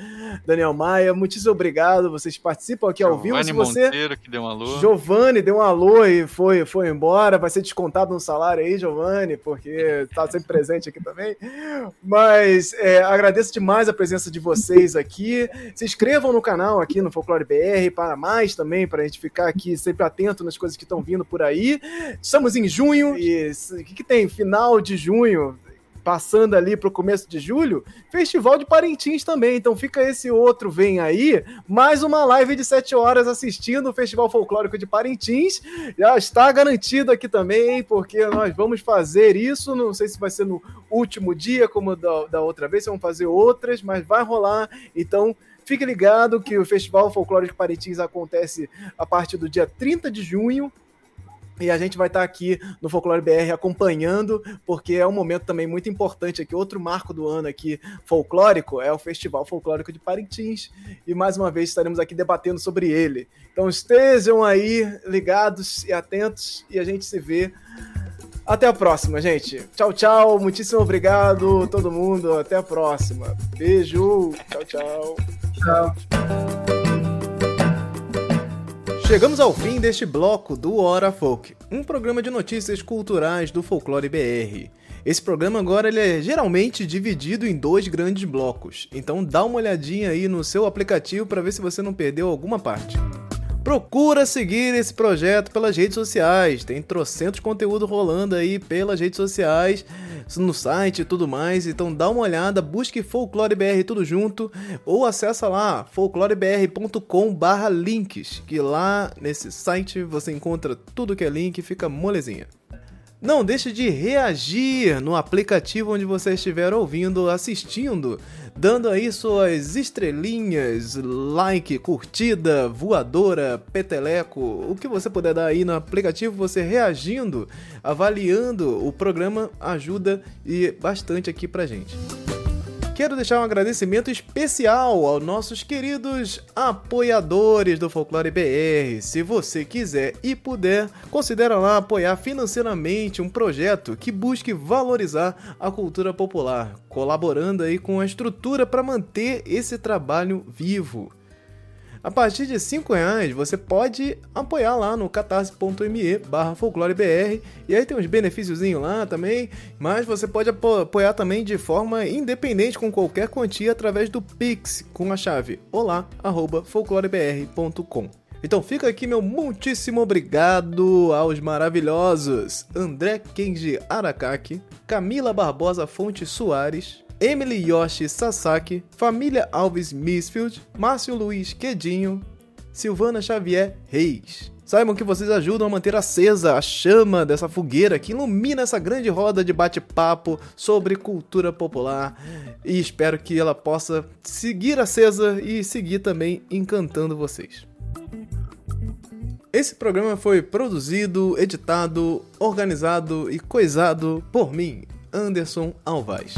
Daniel Maia. Muitíssimo obrigado. Vocês participam aqui Giovani ao vivo. Se você... Monteiro, que deu um alô. Giovanni deu um alô e foi, foi embora. Vai ser descontado no salário aí, Giovanni, porque tá sempre presente aqui também. Mas é, agradeço demais a presença de vocês aqui. Se inscrevam no canal aqui no Folclore BR para mais também, para a gente ficar aqui sempre atento nas coisas que que estão vindo por aí. Estamos em junho e o que, que tem? Final de junho, passando ali para o começo de julho, Festival de Parintins também. Então fica esse outro vem aí, mais uma live de 7 horas assistindo o Festival Folclórico de Parintins. Já está garantido aqui também, porque nós vamos fazer isso. Não sei se vai ser no último dia, como da, da outra vez, vamos fazer outras, mas vai rolar. Então. Fique ligado que o Festival Folclórico Parintins acontece a partir do dia 30 de junho e a gente vai estar aqui no Folclore BR acompanhando, porque é um momento também muito importante aqui. Outro marco do ano aqui folclórico é o Festival Folclórico de Parintins. E mais uma vez estaremos aqui debatendo sobre ele. Então estejam aí ligados e atentos e a gente se vê. Até a próxima, gente. Tchau, tchau. Muitíssimo obrigado, todo mundo. Até a próxima. Beijo. Tchau, tchau. Tchau. Chegamos ao fim deste bloco do Hora Folk, um programa de notícias culturais do Folclore BR. Esse programa agora ele é geralmente dividido em dois grandes blocos, então dá uma olhadinha aí no seu aplicativo para ver se você não perdeu alguma parte. Procura seguir esse projeto pelas redes sociais. Tem trocentos conteúdo rolando aí pelas redes sociais, no site e tudo mais. Então dá uma olhada, busque Folclore BR tudo junto ou acessa lá folclorebr.com/links, que lá nesse site você encontra tudo que é link, fica molezinha. Não deixe de reagir no aplicativo onde você estiver ouvindo, assistindo, dando aí suas estrelinhas, like, curtida, voadora, peteleco, o que você puder dar aí no aplicativo, você reagindo, avaliando o programa ajuda e bastante aqui pra gente. Quero deixar um agradecimento especial aos nossos queridos apoiadores do Folclore BR. Se você quiser e puder, considere lá apoiar financeiramente um projeto que busque valorizar a cultura popular, colaborando aí com a estrutura para manter esse trabalho vivo. A partir de 5 reais você pode apoiar lá no catarse.me barra folclorebr e aí tem uns benefícios lá também, mas você pode apoiar também de forma independente com qualquer quantia através do Pix com a chave olá@folclorebr.com. Então fica aqui meu muitíssimo obrigado aos maravilhosos André Kenji Arakaki, Camila Barbosa Fonte Soares, Emily Yoshi Sasaki, Família Alves Misfield, Márcio Luiz Quedinho, Silvana Xavier Reis. Saibam que vocês ajudam a manter acesa a chama dessa fogueira que ilumina essa grande roda de bate-papo sobre cultura popular e espero que ela possa seguir acesa e seguir também encantando vocês. Esse programa foi produzido, editado, organizado e coisado por mim, Anderson Alvaz.